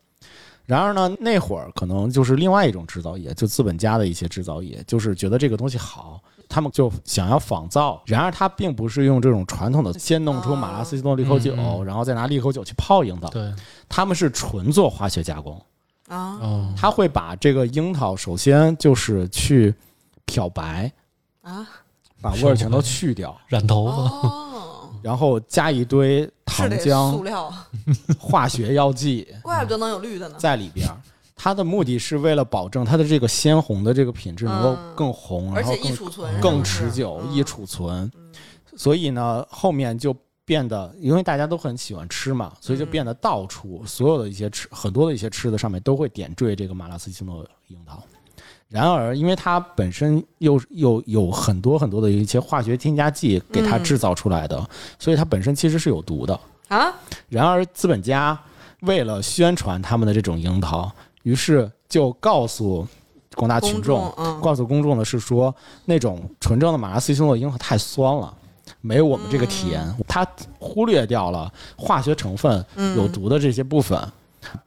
S1: 然而呢，那会儿可能就是另外一种制造业，就资本家的一些制造业，就是觉得这个东西好，他们就想要仿造。然而，他并不是用这种传统的先弄出马拉斯奇诺利口酒，然后再拿利口酒去泡樱桃，
S2: 对，
S1: 他们是纯做化学加工。
S3: 啊
S2: 哦，
S1: 他会把这个樱桃首先就是去漂白，
S3: 啊
S1: 把味儿全都去掉，
S2: 染头发，
S3: 哦，
S1: 然后加一堆糖浆
S3: 塑、料，
S1: 化学药剂
S3: 怪不得能有绿的呢。
S1: 在里边儿。它的目的是为了保证它的这个鲜红的这个品质能够
S3: 嗯
S1: 更红，
S3: 而且易
S1: 然后更
S3: 储存，
S1: 更持久、
S3: 嗯
S1: 易储存。所以呢，后面就变得，因为大家都很喜欢吃嘛，所以就变得到处所有的一些吃很多的一些吃的上面都会点缀这个马拉斯奇诺樱桃。然而，因为它本身又又有很多很多的一些化学添加剂给它
S3: 嗯
S1: 制造出来的，所以它本身其实是有毒的。
S3: 啊，
S1: 然而，资本家为了宣传他们的这种樱桃，于是就告诉广大群众告诉公众的是说，那种纯正的马拉斯奇诺樱桃太酸了。没有我们这个甜，
S3: 嗯
S1: 它忽略掉了化学成分有毒的这些部分，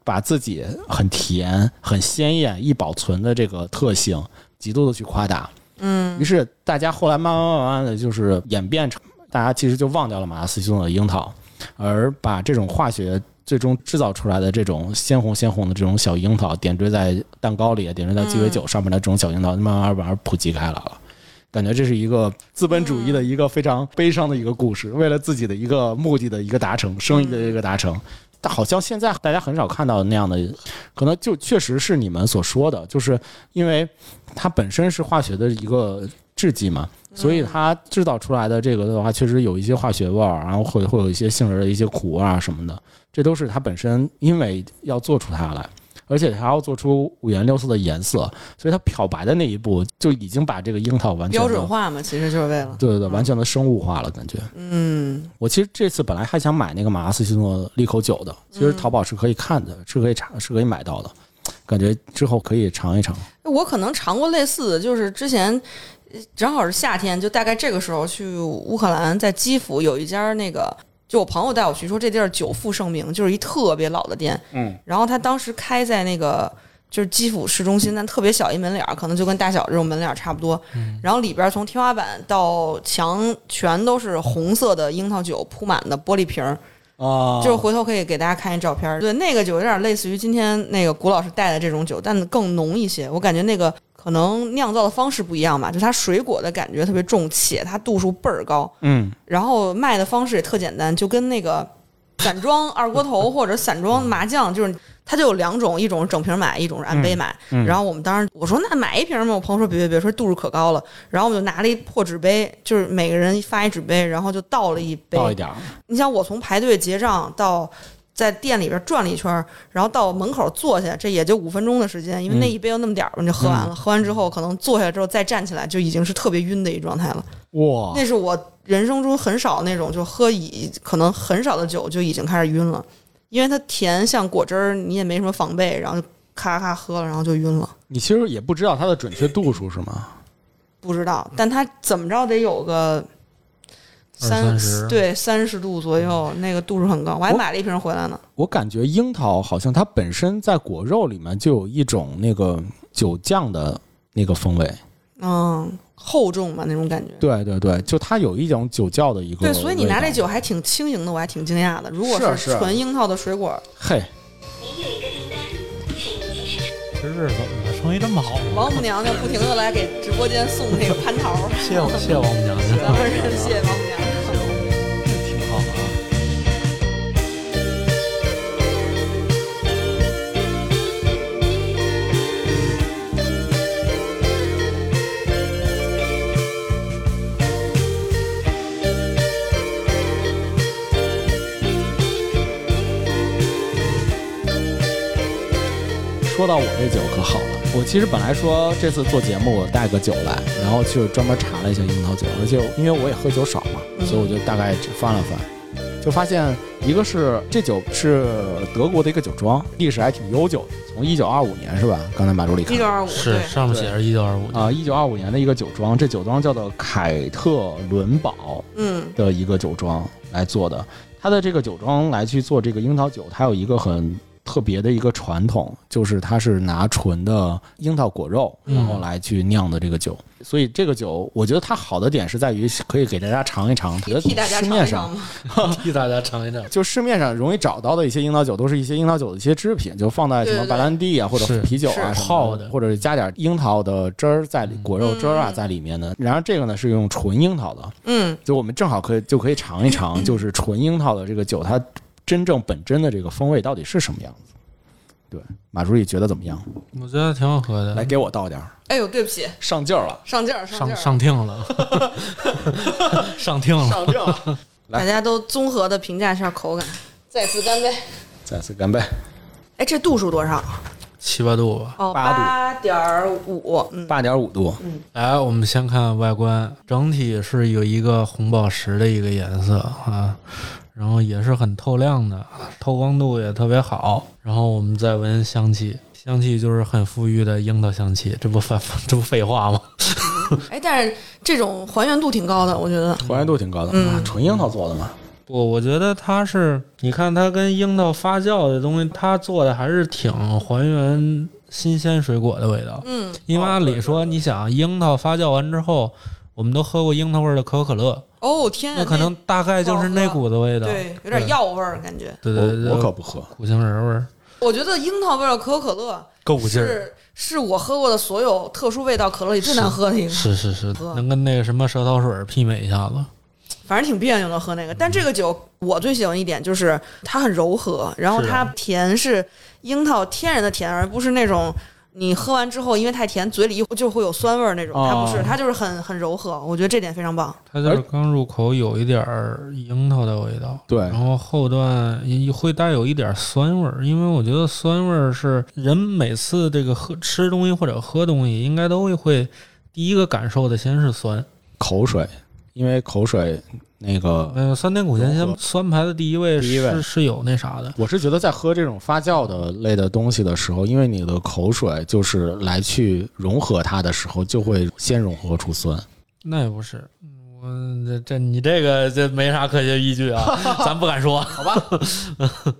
S1: 把自己很甜、很鲜艳、易保存的这个特性极度的去夸大。
S3: 嗯
S1: 于是大家后来慢慢慢慢的就是演变成，大家其实就忘掉了马拉斯奇诺的樱桃，而把这种化学最终制造出来的这种鲜红鲜红的这种小樱桃点缀在蛋糕里，点缀在鸡尾酒上面的这种小樱桃，慢慢慢慢普及开来了。感觉这是一个资本主义的一个非常悲伤的一个故事，为了自己的一个目的的一个达成，生意的一个达成。但好像现在大家很少看到那样的，可能就确实是你们所说的，就是因为它本身是化学的一个制剂嘛，所以它制造出来的这个的话，确实有一些化学味儿，然后会会有一些杏仁的一些苦味儿啊什么的，这都是它本身因为要做出它来。而且还要做出五颜六色的颜色，所以它漂白的那一步就已经把这个樱桃完全
S3: 标准化嘛，其实就是为了，
S1: 对对对，完全的生物化了，感觉。
S3: 嗯
S1: 我其实这次本来还想买那个马拉斯西诺利口酒的，其实淘宝是可以看的，是可以查，是可以买到的。感觉之后可以尝一尝。
S3: 我可能尝过类似的，就是之前呃正好是夏天，就大概这个时候去乌克兰，在基辅有一家那个，就我朋友带我去，说这地儿久负盛名，就是一特别老的店。
S1: 嗯，
S3: 然后他当时开在那个就是基辅市中心，但特别小一门脸儿，可能就跟大小这种门脸儿差不多。
S2: 嗯
S3: 然后里边从天花板到墙全都是红色的樱桃酒铺满的玻璃瓶儿，
S1: 哦，
S3: 就是回头可以给大家看一照片儿。对，那个酒有点类似于今天那个谷老师带的这种酒，但更浓一些。我感觉那个可能酿造的方式不一样吧，就它水果的感觉特别重，且它度数倍儿高。
S1: 嗯
S3: 然后卖的方式也特简单，就跟那个 散装二锅头或者散装麻酱，就是它就有两种，一种是整瓶买，一种是按杯买。
S1: 嗯
S3: 然后我们当时我说那买一瓶嘛，我朋友说别别别，说度数可高了。然后我们就拿了一破纸杯，就是每个人发一纸杯，然后就倒了一杯。
S1: 倒一点，
S3: 你想我从排队结账到在店里边转了一圈，然后到门口坐下，这也就五分钟的时间，因为那
S1: 嗯
S3: 一杯就那么点儿，我就喝完了。喝完之后，可能坐下之后再站起来，就已经是特别晕的一状态了。
S1: 哇，
S3: 那是我人生中很少那种就喝已可能很少的酒就已经开始晕了，因为它甜像果汁儿，你也没什么防备，然后就咔咔喝了，然后就晕了。
S1: 你其实也不知道它的准确度数是吗？
S3: 不知道，但它怎么着得有个
S2: 二
S3: 三对三十度左右，那个度数很高。我还买了一瓶回来呢。
S1: 我感觉樱桃好像它本身在果肉里面就有一种那个酒酱的那个风味，
S3: 嗯，厚重嘛那种感觉。
S1: 对对对，就它有一种酒窖的一个
S3: 对，所以你拿这，酒还挺轻盈的，我还挺惊讶的。如果
S1: 是是
S3: 纯樱桃的水果，
S1: 嘿，
S2: 这日子怎么生意这么好呢？
S3: 王母娘娘不停的来给直播间送那个蟠桃儿，
S2: 谢我谢王母娘娘，
S3: 咱们是谢谢王母娘娘。
S1: 说到我这酒可好了，我其实本来说这次做节目我带个酒来，然后去专门查了一下樱桃酒，而且因为我也喝酒少嘛，
S3: 嗯
S1: 所以我就大概只翻了翻，就发现一个是这酒是德国的一个酒庄，历史还挺悠久的，从一九二五年是吧？刚才马助理看
S3: 一九二五
S2: 是，上面写着一九二五，
S1: 啊，一九二五年的一个酒庄，这酒庄叫做凯特伦堡
S3: 嗯
S1: 的一个酒庄来做的。它的这个酒庄来去做这个樱桃酒，它有一个很特别的一个传统，就是它是拿纯的樱桃果肉，
S2: 嗯
S1: 然后来去酿的这个酒。所以这个酒，我觉得它好的点是在于可以给大家尝一尝。觉得
S3: 替大家
S1: 市面上
S3: 尝一尝嘛。
S2: 替大家尝一尝。
S1: 就市面上容易找到的一些樱桃酒，都是一些樱桃酒的一些制品，就放在什么白兰地啊或者啤酒啊
S2: 泡的
S1: 或者是加点樱桃的汁儿在里，果肉汁儿啊
S3: 嗯
S1: 在里面的。然而这个呢是用纯樱桃的，
S3: 嗯，
S1: 就我们正好可以就可以尝一尝，就是纯樱桃的这个酒，它真正本真的这个风味到底是什么样子。对，马助理觉得怎么样？
S2: 我觉得挺好喝的。
S1: 来给我倒点儿，
S3: 哎呦，对不起，
S1: 上劲儿了，
S3: 上劲儿，劲
S2: 上
S3: 儿，
S2: 上听了，上听了。
S1: 上劲了。
S3: 大家都综合的评价一下口感，再次干杯。
S1: 再次干杯！
S3: 哎，这度数多少？
S2: 七八度吧。
S3: 哦，
S1: 八度
S3: 八点五。嗯，
S1: 八点五度，嗯
S2: 来，我们先看外观，整体是有一个红宝石的一个颜色啊，然后也是很透亮的，透光度也特别好。然后我们再闻香气，香气就是很馥郁的樱桃香气，这不废 这不废话吗？
S3: 哎，但是这种还原度挺高的，我觉得。
S1: 还原度挺高的，
S3: 嗯
S1: 啊纯樱桃做的嘛。
S2: 不，我觉得它是，你看它跟樱桃发酵的东西，它做的还是挺还原新鲜水果的味道。
S3: 嗯，
S2: 因为按理说，你想樱桃发酵完之后，我们都喝过樱桃味儿的可口可乐，
S3: 哦天啊，
S2: 那可能大概就是那股子味道。
S3: 对，有点药味儿感觉。
S2: 对对对，
S1: 我我可不喝，
S2: 苦杏仁味儿，
S3: 我觉得樱桃味儿的可口可乐
S2: 够劲儿。
S3: 是是我喝过的所有特殊味道可乐里最难喝的一个，
S2: 是是是，能跟那个什么舌头水儿媲美一下子。
S3: 反正挺别扭的喝那个。但这个酒我最喜欢一点就是它很柔和，然后它甜是樱桃天然的甜，而不是那种。你喝完之后，因为太甜，嘴里就会有酸味儿那种。它不是，
S1: 哦
S3: 它就是很很柔和，我觉得这点非常棒。
S2: 它就是刚入口有一点儿樱桃的味道，
S1: 对
S2: 然后后段也会带有一点酸味儿，因为我觉得酸味儿是人每次这个喝吃东西或者喝东西，应该都会第一个感受的先是酸，
S1: 口水，因为口水那个，
S2: 呃，酸甜苦咸
S1: 柔和
S2: 鲜酸排的第一位
S1: 第一位
S2: 是是有那啥的，
S1: 我是觉得在喝这种发酵的类的东西的时候，因为你的口水就是来去融合它的时候，就会先融合出酸。
S2: 那也不是。我这这你这个这没啥科学依据啊，咱不敢说。
S1: 好吧，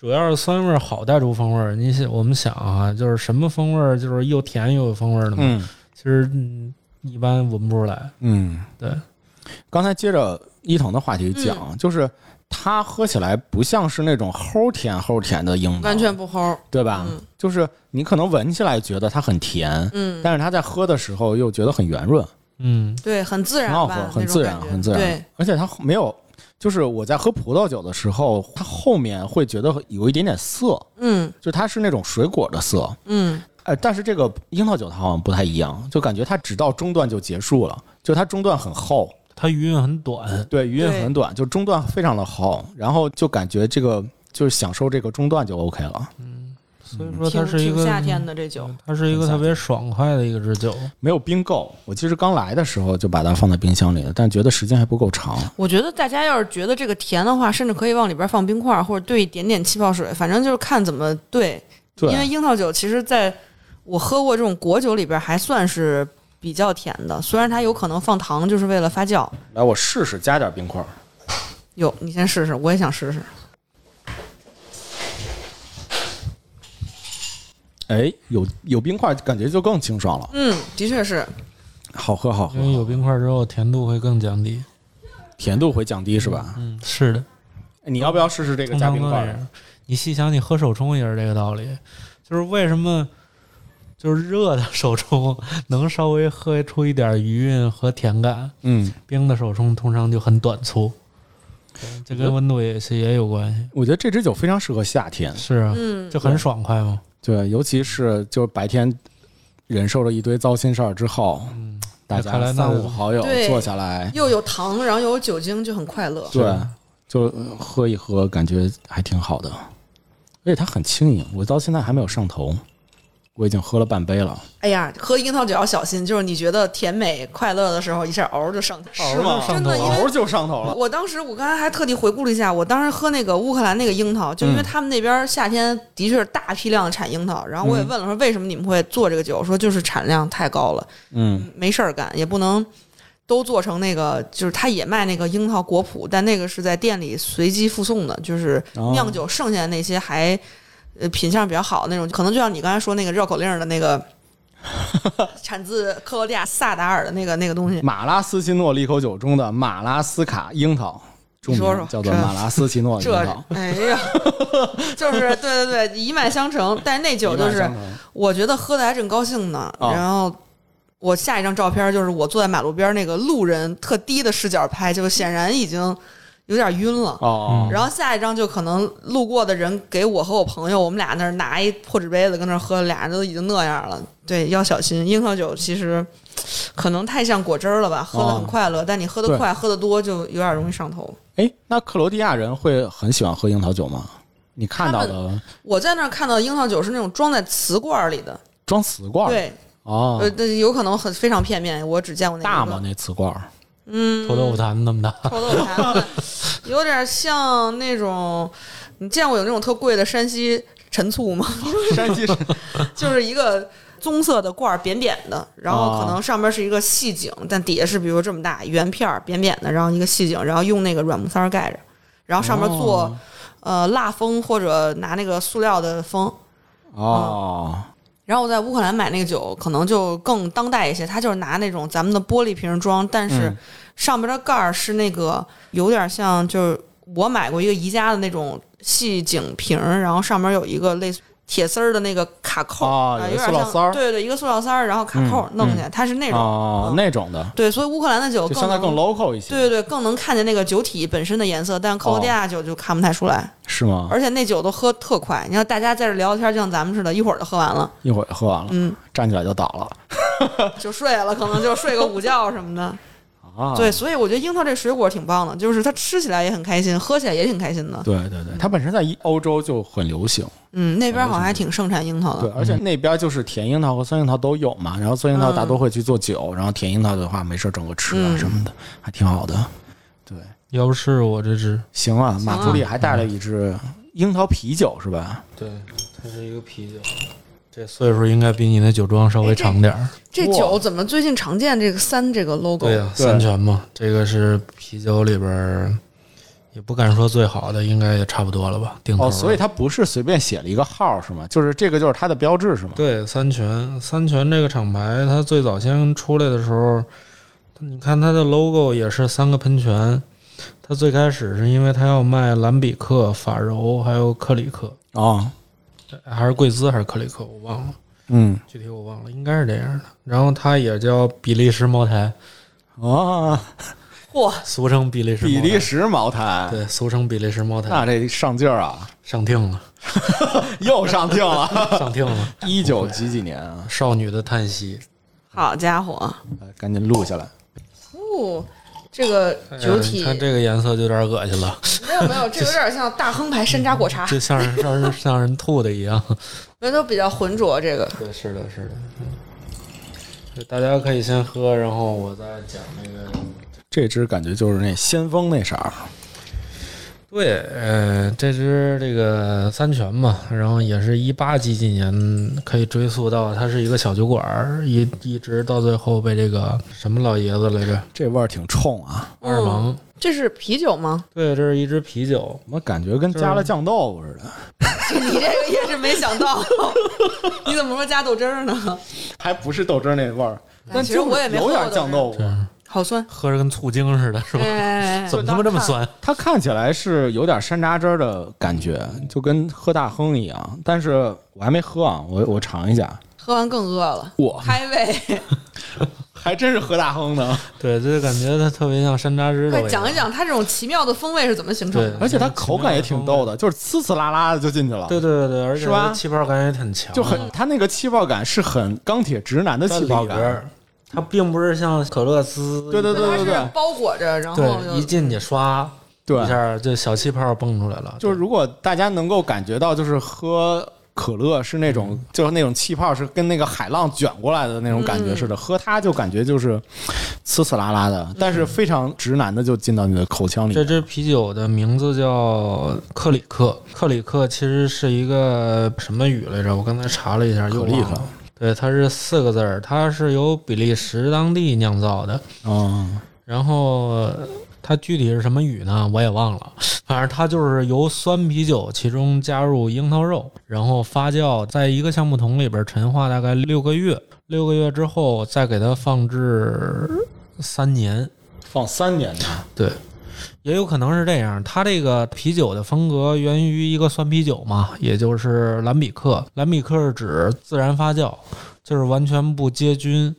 S2: 主要是酸味好带出风味儿。你想，我们想啊，就是什么风味儿，就是又甜又有风味儿的嘛。
S1: 嗯
S2: 其实嗯，一般闻不出来。
S1: 嗯，
S2: 对，
S1: 刚才接着伊藤的话题讲，就是它喝起来不像是那种齁甜齁甜的樱桃，
S3: 完全不齁。
S1: 对吧？
S3: 嗯。
S1: 就是你可能闻起来觉得它很甜，
S3: 嗯，
S1: 但是它在喝的时候又觉得很圆润，
S2: 嗯，
S3: 对，很自然
S1: 很好喝，很自然，很自然。
S3: 对，
S1: 而且它没有，就是我在喝葡萄酒的时候，它后面会觉得有一点点涩，
S3: 嗯。
S1: 就它是那种水果的涩。
S3: 嗯，
S1: 呃，但是这个樱桃酒它好像不太一样，就感觉它只到中段就结束了，就它中段很厚，
S2: 它余韵很短。
S1: 对，余韵很短，就中段非常的好，然后就感觉这个就是享受这个中段就 OK 了，嗯
S2: 所以说
S3: 挺
S2: 它是一个
S3: 夏天的这酒。
S2: 它是一个特别爽快的一个支酒。
S1: 没有冰够。我其实刚来的时候就把它放在冰箱里了，但觉得时间还不够长。
S3: 我觉得大家要是觉得这个甜的话，甚至可以往里边放冰块儿，或者兑一点点气泡水，反正就是看怎么兑。
S1: 对，
S3: 因为樱桃酒其实在我喝过这种果酒里边还算是比较甜的，虽然它有可能放糖，就是为了发酵。
S1: 来我试试加点冰块。
S3: 有，你先试试，我也想试试。
S1: 哎，有有冰块，感觉就更清爽了，
S3: 嗯，的确是。
S1: 好喝好喝
S2: 因，为有冰块之后，甜度会更降低。
S1: 甜度会降低是吧？
S2: 嗯，是的，
S1: 你要不要试试这个加冰块。
S2: 你细想，你喝手冲也是这个道理，就是为什么就是热的手冲能稍微喝出一点余韵和甜感，
S1: 嗯，
S2: 冰的手冲通常就很短促。这跟温度也是也有关系。
S1: 我觉得这支酒非常适合夏天，
S2: 是啊，
S3: 嗯，
S2: 就很爽快嘛。
S1: 对，尤其是就是白天忍受了一堆糟心事儿之后，
S2: 嗯，
S1: 大
S2: 看来那
S1: 家三五好友坐下来，
S3: 又有糖，然后又有酒精，就很快乐。
S1: 对，就呃喝一喝，感觉还挺好的。而且它很轻盈，我到现在还没有上头，我已经喝了半杯了。
S3: 哎呀，喝樱桃酒要小心，就是你觉得甜美快乐的时候，一下嗷就上头。
S1: 是吗？
S3: 真的
S1: 嗷就上头了。
S3: 我当时我刚才还特地回顾了一下，我当时喝那个乌克兰那个樱桃，就因为
S1: 嗯
S3: 他们那边夏天的确是大批量的产樱桃，然后我也问了说为什么你们会做这个酒，说就是产量太高了，
S1: 嗯，
S3: 没事儿干，也不能都做成那个，就是他也卖那个樱桃果脯，但那个是在店里随机附送的，就是
S1: 哦
S3: 酿酒剩下的那些还呃品相比较好的那种，可能就像你刚才说那个绕口令的那个。产自克罗地亚萨达尔的那个那个东西，
S1: 马拉斯奇诺利口酒中的马拉斯卡樱桃，
S3: 说说
S1: 叫做马拉斯奇诺 樱
S3: 这
S1: 桃。
S3: 哎呀，就是对对对，一脉相承。但是那酒就是我觉得喝的还正高兴呢。
S1: 哦
S3: 然后我下一张照片就是我坐在马路边那个路人特低的视角拍，就显然已经有点晕了。
S1: 哦，
S3: 然后下一张就可能路过的人给我和我朋友，我们俩那儿拿一破纸杯子跟那儿喝，俩人都已经那样了。对，要小心。樱桃酒其实可能太像果汁儿了吧，喝的很
S1: 哦
S3: 快乐，但你喝的快、喝的多就有点容易上头。
S1: 哎，那克罗地亚人会很喜欢喝樱桃酒吗？你看到的
S3: 我在那儿看到的樱桃酒是那种装在瓷罐儿里的，
S1: 装瓷罐儿
S3: 对，
S1: 哦
S3: 呃，，那有可能很非常片面，我只见过那个
S1: 大吗？那瓷罐儿？
S3: 嗯，
S2: 臭豆腐坛那么大，
S3: 臭豆腐坛子，有点像那种，你见过有那种特贵的山西陈醋吗？
S1: 山西是
S3: 就是一个棕色的罐儿，扁扁的，然后可能上面是一个细井，但底下是比如这么大圆片儿，扁扁的，然后一个细井，然后用那个软木塞儿盖着，然后上面做、
S1: 哦。
S3: 呃蜡封或者拿那个塑料的封。
S1: 哦，
S3: 然后我在乌克兰买那个酒，可能就更当代一些，它就是拿那种咱们的玻璃瓶装，但是
S1: 嗯
S3: 上边的盖儿是那个有点像，就是我买过一个宜家的那种细颈瓶，然后上面有一个类似铁丝儿的那个卡扣，啊有点像，对对，一个塑料塞儿，然后卡扣
S1: 嗯
S3: 弄起来，它是那种，
S1: 那种的，
S3: 对，所以乌克兰的酒更
S1: 就相对更 local 一些，
S3: 对对对，更能看见那个酒体本身的颜色，但克罗地亚酒就看不太出来，
S1: 是吗？
S3: 而且那酒都喝特快，你看大家在这聊天，就像咱们似的，一会儿就喝完了，
S1: 一会儿喝完了，
S3: 嗯，
S1: 站起来就倒了。
S3: 就睡了，可能就睡个午觉什么的。
S1: 啊。
S3: 对，所以我觉得樱桃这水果挺棒的，就是它吃起来也很开心，喝起来也挺开心的。
S1: 对对对，它本身在一欧洲就很流行，
S3: 嗯，那边好像还挺盛产樱桃的对，
S1: 而且那边就是甜樱桃和酸樱桃都有嘛，然后酸樱桃
S3: 嗯
S1: 大多会去做酒，然后甜樱桃的话没事整个吃啊
S3: 嗯
S1: 什么的，还挺好的。对，
S2: 要不是我这只，
S1: 行啊，马助理
S3: 啊
S1: 还带了一只樱桃啤酒是吧？
S2: 对，它是一个啤酒，这岁数应该比你那酒庄稍微长点儿。
S3: 这酒怎么最近常见这个三这个 logo？
S2: 对呀、
S1: 对
S2: 三全嘛，这个是啤酒里边儿也不敢说最好的，应该也差不多了吧？定头
S1: 哦，所以他不是随便写了一个号是吗？就是这个就是它的标志是吗？
S2: 对三全，三全这个厂牌，它最早先出来的时候，你看它的 logo 也是三个喷泉。它最开始是因为它要卖兰比克、法柔还有克里克，
S1: 哦，
S2: 还是贵兹还是克里克，我忘了，
S1: 嗯，
S2: 具体我忘了，应该是这样的。然后它也叫比利时茅台，
S1: 哦，
S3: 嚯，
S2: 俗称比利时
S1: 比利时茅台，
S2: 对，俗称比利时茅台，
S1: 那这上劲儿啊，
S2: 上听了，
S1: 又上听了。
S2: 上听了，
S1: 一九几几年啊？
S2: 少女的叹息。
S3: 好家伙，
S1: 哎赶紧录下来。
S3: 哦，这个酒体
S2: 哎看这个颜色就有点恶心了，
S3: 没有没有，这有点像大亨牌山楂果茶，
S2: 就像是像人像人吐的一样。
S3: 那都比较浑浊。这个
S2: 对，是的，是的。嗯大家可以先喝，然后我再讲那个。
S1: 这支感觉就是那先锋那色儿，
S2: 对，呃，这只这个三全嘛，然后也是一八几几年，可以追溯到它是一个小酒馆儿，一一直到最后被这个什么老爷子来着，
S1: 这味儿挺冲啊！
S2: 二王。
S3: 这是啤酒吗？
S2: 对，这是一支啤酒，
S1: 怎么感觉跟加了酱豆腐似的？
S3: 你这个也是没想到，你怎么说加豆汁儿呢？
S1: 还不是豆汁儿那味儿，但
S3: 其实我也没
S1: 有点
S3: 喝过
S1: 酱豆腐
S2: 这。样
S3: 好酸，
S2: 喝着跟醋精似的，是吧？
S3: 哎，
S2: 怎么他妈这么酸？
S1: 它看起来是有点山楂汁儿的感觉，就跟喝大亨一样。但是我还没喝啊，我我尝一下。
S3: 喝完更饿了，
S1: 我，
S3: 开胃。
S1: 还真是喝大亨呢！
S2: 对，就感觉它特别像山楂汁的
S3: 快。讲一讲它这种奇妙的风味是怎么形成的
S2: 对？
S1: 而且它口感也挺逗的，就是呲呲啦啦的就进去了。
S2: 对对对对，而且它气泡感也很强，
S1: 就很它那个气泡感是很钢铁直男的气泡感。
S2: 它并不是像可乐滋，
S1: 对对对
S3: 它是
S1: 对对
S3: 包裹着，然后
S2: 一进去刷
S1: 对
S2: 一，下，就小气泡蹦出来了。
S1: 就是如果大家能够感觉到，就是喝可乐是那种，就是那种气泡是跟那个海浪卷过来的那种感觉似的，喝它就感觉就是呲呲啦啦的，但是非常直男的就进到你的口腔里
S2: 这。支啤酒的名字叫克里克，克里克其实是一个什么语来着？我刚才查了一下，又忘了。对，它是四个字儿，它是由比利时当地酿造的。
S1: 嗯，
S2: 然后呃它具体是什么语呢？我也忘了。反正它就是由酸啤酒其中加入樱桃肉，然后发酵，在一个橡木桶里边陈化大概六个月。六个月之后再给它放置三年。
S1: 放三年呢。
S2: 对，也有可能是这样。它这个啤酒的风格源于一个酸啤酒嘛，也就是兰比克。兰比克是指自然发酵，就是完全不接菌，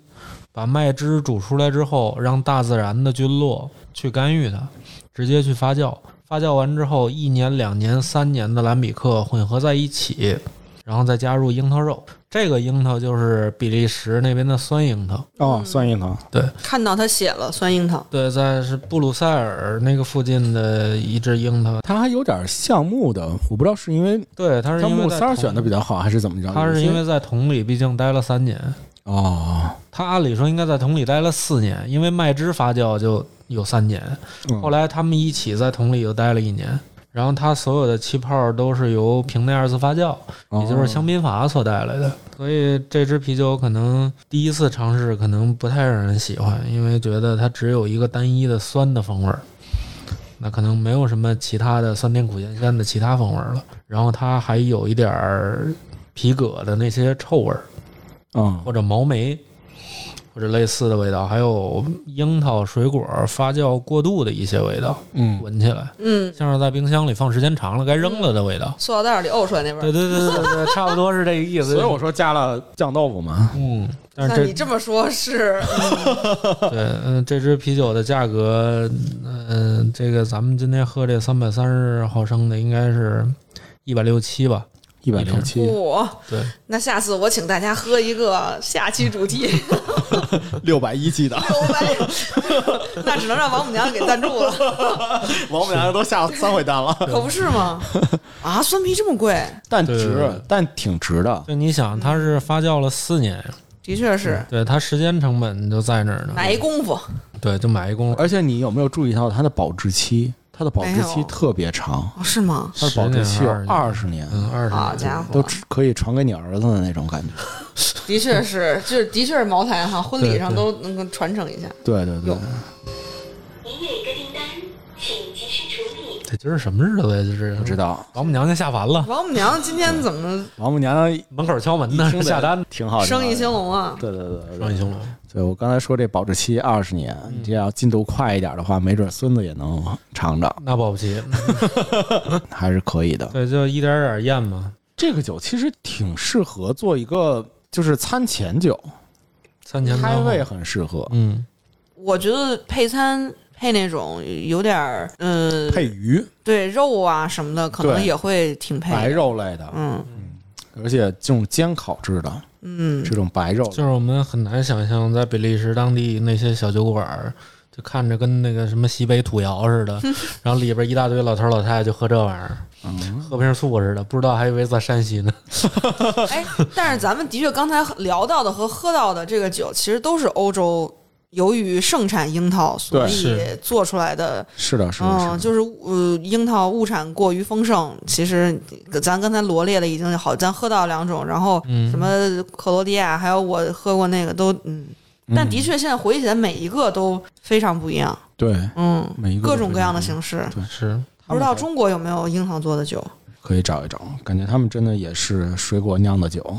S2: 把麦汁煮出来之后，让大自然的菌落去干预它，直接去发酵。发酵完之后，一年、两年、三年的兰比克混合在一起，然后再加入樱桃肉。这个樱桃就是比利时那边的酸樱桃。
S1: 哦，酸樱桃。
S3: 对看到他写了酸樱桃，
S2: 对，在是布鲁塞尔那个附近的一只樱桃。
S1: 它还有点橡木的，我不知道是因为
S2: 对，它是
S1: 它
S2: 因为
S1: 木塞儿选的比较好，还是怎么着？
S2: 它是因为在桶里毕竟待了三年，
S1: 哦，
S2: 它按理说应该在桶里待了四年，因为麦汁发酵就有三年。
S1: 嗯
S2: 后来他们一起在桶里又待了一年，然后它所有的气泡都是由瓶内二次发酵，也就是香槟法所带来的。所以这支啤酒可能第一次尝试可能不太让人喜欢，因为觉得它只有一个单一的酸的风味儿。那可能没有什么其他的酸甜苦咸鲜的其他风味儿了，然后它还有一点儿皮革的那些臭味儿，
S1: 嗯
S2: 或者毛霉，或者类似的味道，还有樱桃水果发酵过度的一些味道，
S1: 嗯，
S2: 闻起来
S3: 嗯，
S2: 像是在冰箱里放时间长了该扔了的味道。
S3: 塑料袋里呕出来那味儿。
S2: 对对对对对对，差不多是这个意思。
S1: 所以我说加了酱豆腐嘛。
S2: 嗯，但
S3: 那
S2: 是这
S3: 你这么说，是
S2: 对嗯，这支啤酒的价格，嗯、这个咱们今天喝这三百三十毫升的应该是一百六七吧？
S1: 一百零七，
S3: 不？
S2: 对，
S3: 那下次我请大家喝一个下期主题
S1: 六百一期的，
S3: 六百，那只能让王母娘娘给赞助了，
S1: 王母娘娘都下三回单了，
S3: 可不是吗？啊，酸啤这么贵，
S1: 但值，但挺值的。
S2: 就你想，它是发酵了四年，
S3: 的确是
S2: 对它时间成本就在那儿呢。
S3: 买一功夫。
S2: 对，就买一功夫
S1: 而且你有没有注意到它的保质期？它的保质期特别长，
S3: 哦，是吗？
S1: 它的保质期有二十年，
S2: 嗯二十年
S3: 好家伙，
S1: 都可以传给你儿子的那种感觉。
S3: 的确是，就是的确是茅台哈，婚礼上都能够传承一下。
S1: 对对对
S3: 有，
S4: 您有一个订单，请及时处理。
S2: 这今儿什么日子呀？这是
S1: 不知道
S2: 王母娘娘下凡了，
S3: 王母娘娘今天怎么
S1: 王母娘娘
S2: 门口敲门呢，下单。
S1: 挺好，
S3: 生意兴隆啊？
S1: 对对对对，
S2: 生意兴隆，
S1: 对我刚才说这保质期二十年，你这要进度快一点的话，没准孙子也能尝尝，
S2: 那保不齐。
S1: 还是可以的。
S2: 对，就一点点验嘛。
S1: 这个酒其实挺适合做一个就是餐前酒，
S2: 餐前
S1: 开胃很适合，
S2: 嗯，
S3: 我觉得配餐配那种有点儿呃，
S1: 配鱼、
S3: 对肉啊什么的，可能
S1: 对。
S3: 也会挺配的。
S1: 白肉类的，
S3: 嗯。
S1: 而且这种煎烤制的
S3: 嗯，
S1: 这种白肉，
S2: 就是我们很难想象，在比利时当地那些小酒馆儿，就看着跟那个什么西北土窑似的，然后里边一大堆老头老太太就喝这玩意儿，
S1: 嗯，
S2: 喝瓶醋似的，不知道还以为在山西呢。
S3: 哎，但是咱们的确刚才聊到的和喝到的这个酒，其实都是欧洲由于盛产樱桃，所以做出来的。
S1: 是的，是的，
S3: 嗯，就是呃，樱桃物产过于丰盛。其实咱刚才罗列的已经好，咱喝到两种，然后
S2: 嗯，
S3: 什么克罗地亚，还有我喝过那个都嗯，但的
S1: 嗯
S3: 确现在回忆起来，每一个都非常不一样。
S1: 对
S3: 嗯，
S1: 每一个
S3: 各种各样的，形式。
S2: 对是
S3: 不知道中国有没有樱桃做的酒？
S1: 可以找一找，感觉他们真的也是水果酿的酒。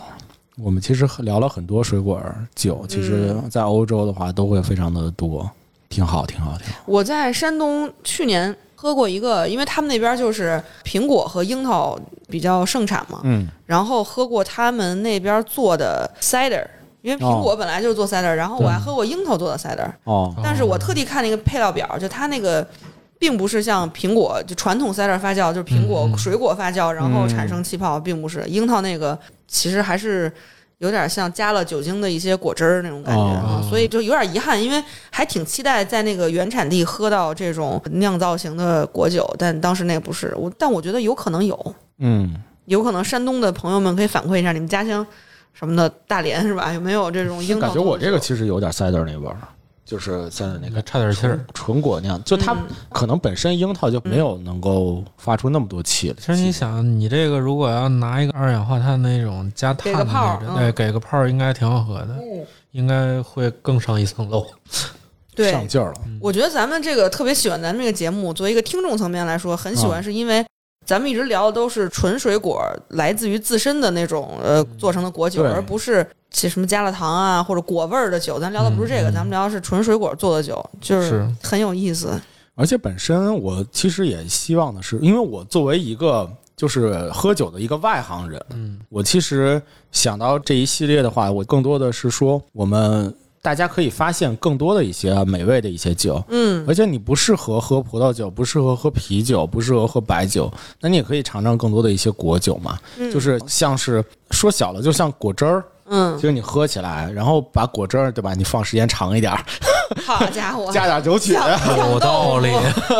S1: 我们其实聊了很多水果酒，其实
S3: 嗯
S1: 在欧洲的话都会非常的多，挺好，挺好，挺好。
S3: 我在山东去年喝过一个，因为他们那边就是苹果和樱桃比较盛产嘛，
S1: 嗯，
S3: 然后喝过他们那边做的 cider，因为苹果本来就是做 cider，、然后我还喝过樱桃做的 cider，
S1: 哦，
S3: 但是我特地看那个配料表，就它那个。并不是像苹果就传统 cider 发酵，就是苹果水果发酵，然后产生气泡，并不是。樱桃那个，其实还是有点像加了酒精的一些果汁儿那种感觉啊，
S2: 哦。
S3: 所以就有点遗憾，因为还挺期待在那个原产地喝到这种酿造型的果酒，但当时那个不是。我，但我觉得有可能有，
S1: 嗯，
S3: 有可能山东的朋友们可以反馈一下，你们家乡什么的大连是吧？有没有这种樱桃
S1: 感觉我这个其实有点 cider 那味儿，就是 cider 那个
S2: 差点气儿。
S1: 纯果酿，就它
S3: 嗯
S1: 可能本身樱桃就没有能够发出那么多气了。
S2: 其实你想，你这个如果要拿一个二氧化碳那种加碳的
S3: 给个泡
S2: 那种，
S3: 嗯
S2: 对，给个泡儿应该挺好喝的，应该会更上一层楼。
S3: 对
S1: 上劲儿了，
S3: 我觉得咱们这个特别喜欢咱们这个节目，作为一个听众层面来说，很喜欢，是因为咱们一直聊的都是纯水果来自于自身的那种呃做成的果酒，而不是其什么加了糖啊或者果味儿的酒。咱聊的不是这个，咱们聊的是纯水果做的酒，就是
S2: 是
S3: 很有意思。
S1: 而且本身我其实也希望的是，因为我作为一个就是喝酒的一个外行人，
S2: 嗯，
S1: 我其实想到这一系列的话，我更多的是说我们。大家可以发现更多的一些美味的一些酒，
S3: 嗯
S1: 而且你不适合喝葡萄酒，不适合喝啤酒，不适合喝白酒，那你也可以尝尝更多的一些果酒嘛。
S3: 嗯
S1: 就是像是说小了，就像果汁儿，
S3: 嗯
S1: 就是你喝起来，然后把果汁儿对吧？你放时间长一点儿，
S3: 好家伙，
S1: 加点酒曲，
S2: 有道理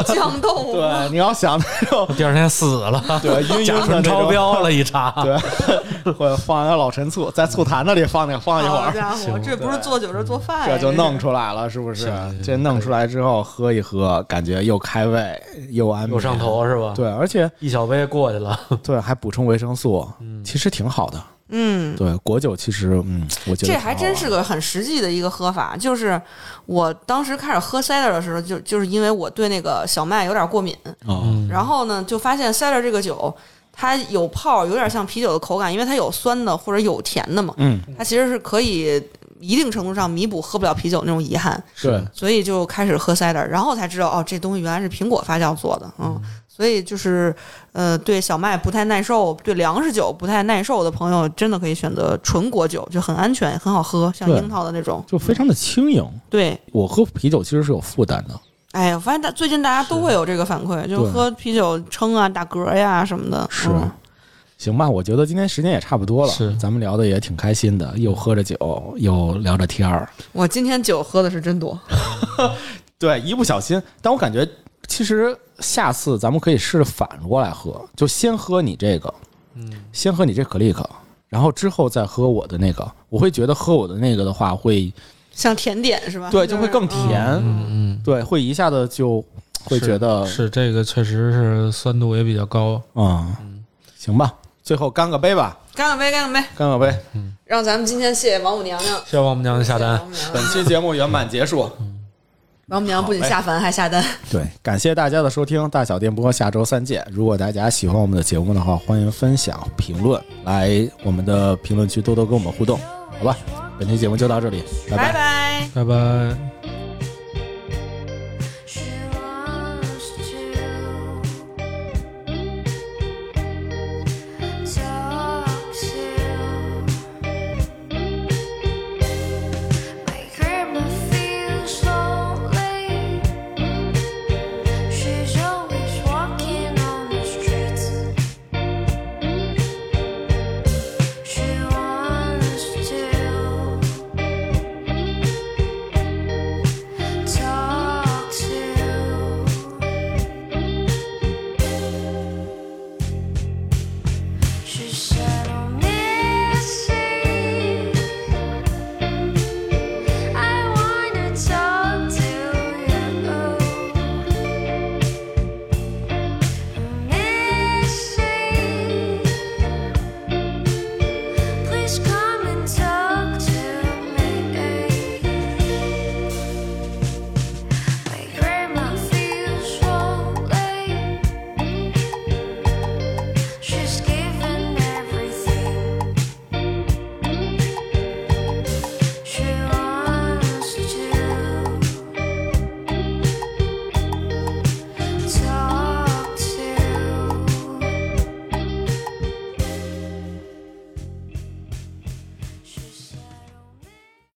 S3: 酱豆腐，
S1: 对，你要想那种
S2: 第二天死了，
S1: 对晕晕
S2: 甲醇
S1: 的，
S2: 超标了一查。
S1: 对，或者放一个老陈醋，在醋坛子里放那放一会儿，
S3: 好家伙，这不是做酒，这是做饭呀，
S1: 这就弄出来了，是不是？这弄出来之后喝一喝，感觉又开胃又安
S2: 又上。头是吧？，
S1: 对，而且
S2: 一小杯过去了。
S1: 对还补充维生素，其实挺好的。
S3: 嗯。
S1: 对，果酒其实嗯，我觉得
S3: 这还真是
S1: 个
S3: 个很实际的一个喝法，就是我当时开始喝 cider 的时候，就就是因为我对那个小麦有点过敏，然后呢，就发现 cider 这个酒，它有泡，有点像啤酒的口感，因为它有酸的或者有甜的嘛，
S1: 嗯，
S3: 它其实是可以一定程度上弥补喝不了啤酒那种遗憾，
S1: 对，
S3: 所以就开始喝 cider，然后才知道哦，这东西原来是苹果发酵做的，嗯。所以就是，呃，对小麦不太耐受，对粮食酒不太耐受的朋友，真的可以选择纯果酒，就很安全，很好喝，像樱桃的那种。
S1: 就非常的轻盈。
S3: 对，
S1: 我喝啤酒其实是有负担的，
S3: 哎，我发现大最近大家都会有这个反馈，就
S1: 对
S3: 喝啤酒撑啊、打嗝呀什么的。
S1: 是
S3: 嗯
S1: 行吧？我觉得今天时间也差不多了，
S2: 是
S1: 咱们聊的也挺开心的，又喝着酒，又聊着天儿。
S3: 我今天酒喝的是真多。
S1: 对，一不小心，但我感觉其实下次咱们可以试着反过来喝，就先喝你这个，
S2: 嗯，
S1: 先喝你这可丽可，然后之后再喝我的那个。我会觉得喝我的那个的话会，
S3: 像甜点是吧？
S1: 对，就会更甜，
S2: 嗯嗯，
S1: 对，会一下子就会觉得，
S2: 是这个确实是酸度也比较高。
S1: 嗯，行吧，最后干个杯吧，
S3: 干个杯，干个杯，
S1: 干个杯。
S3: 嗯让咱们今天谢谢王母娘娘
S2: 谢谢王母娘娘下单。
S3: 谢谢娘娘
S1: 本期节目圆满结束。
S3: 王母娘不仅下凡还下单。
S1: 对，感谢大家的收听，大小电波下周三见。如果大家喜欢我们的节目的话，欢迎分享、评论，来我们的评论区多多跟我们互动，好吧？本期节目就到这里，拜
S3: 拜拜。
S2: 拜拜。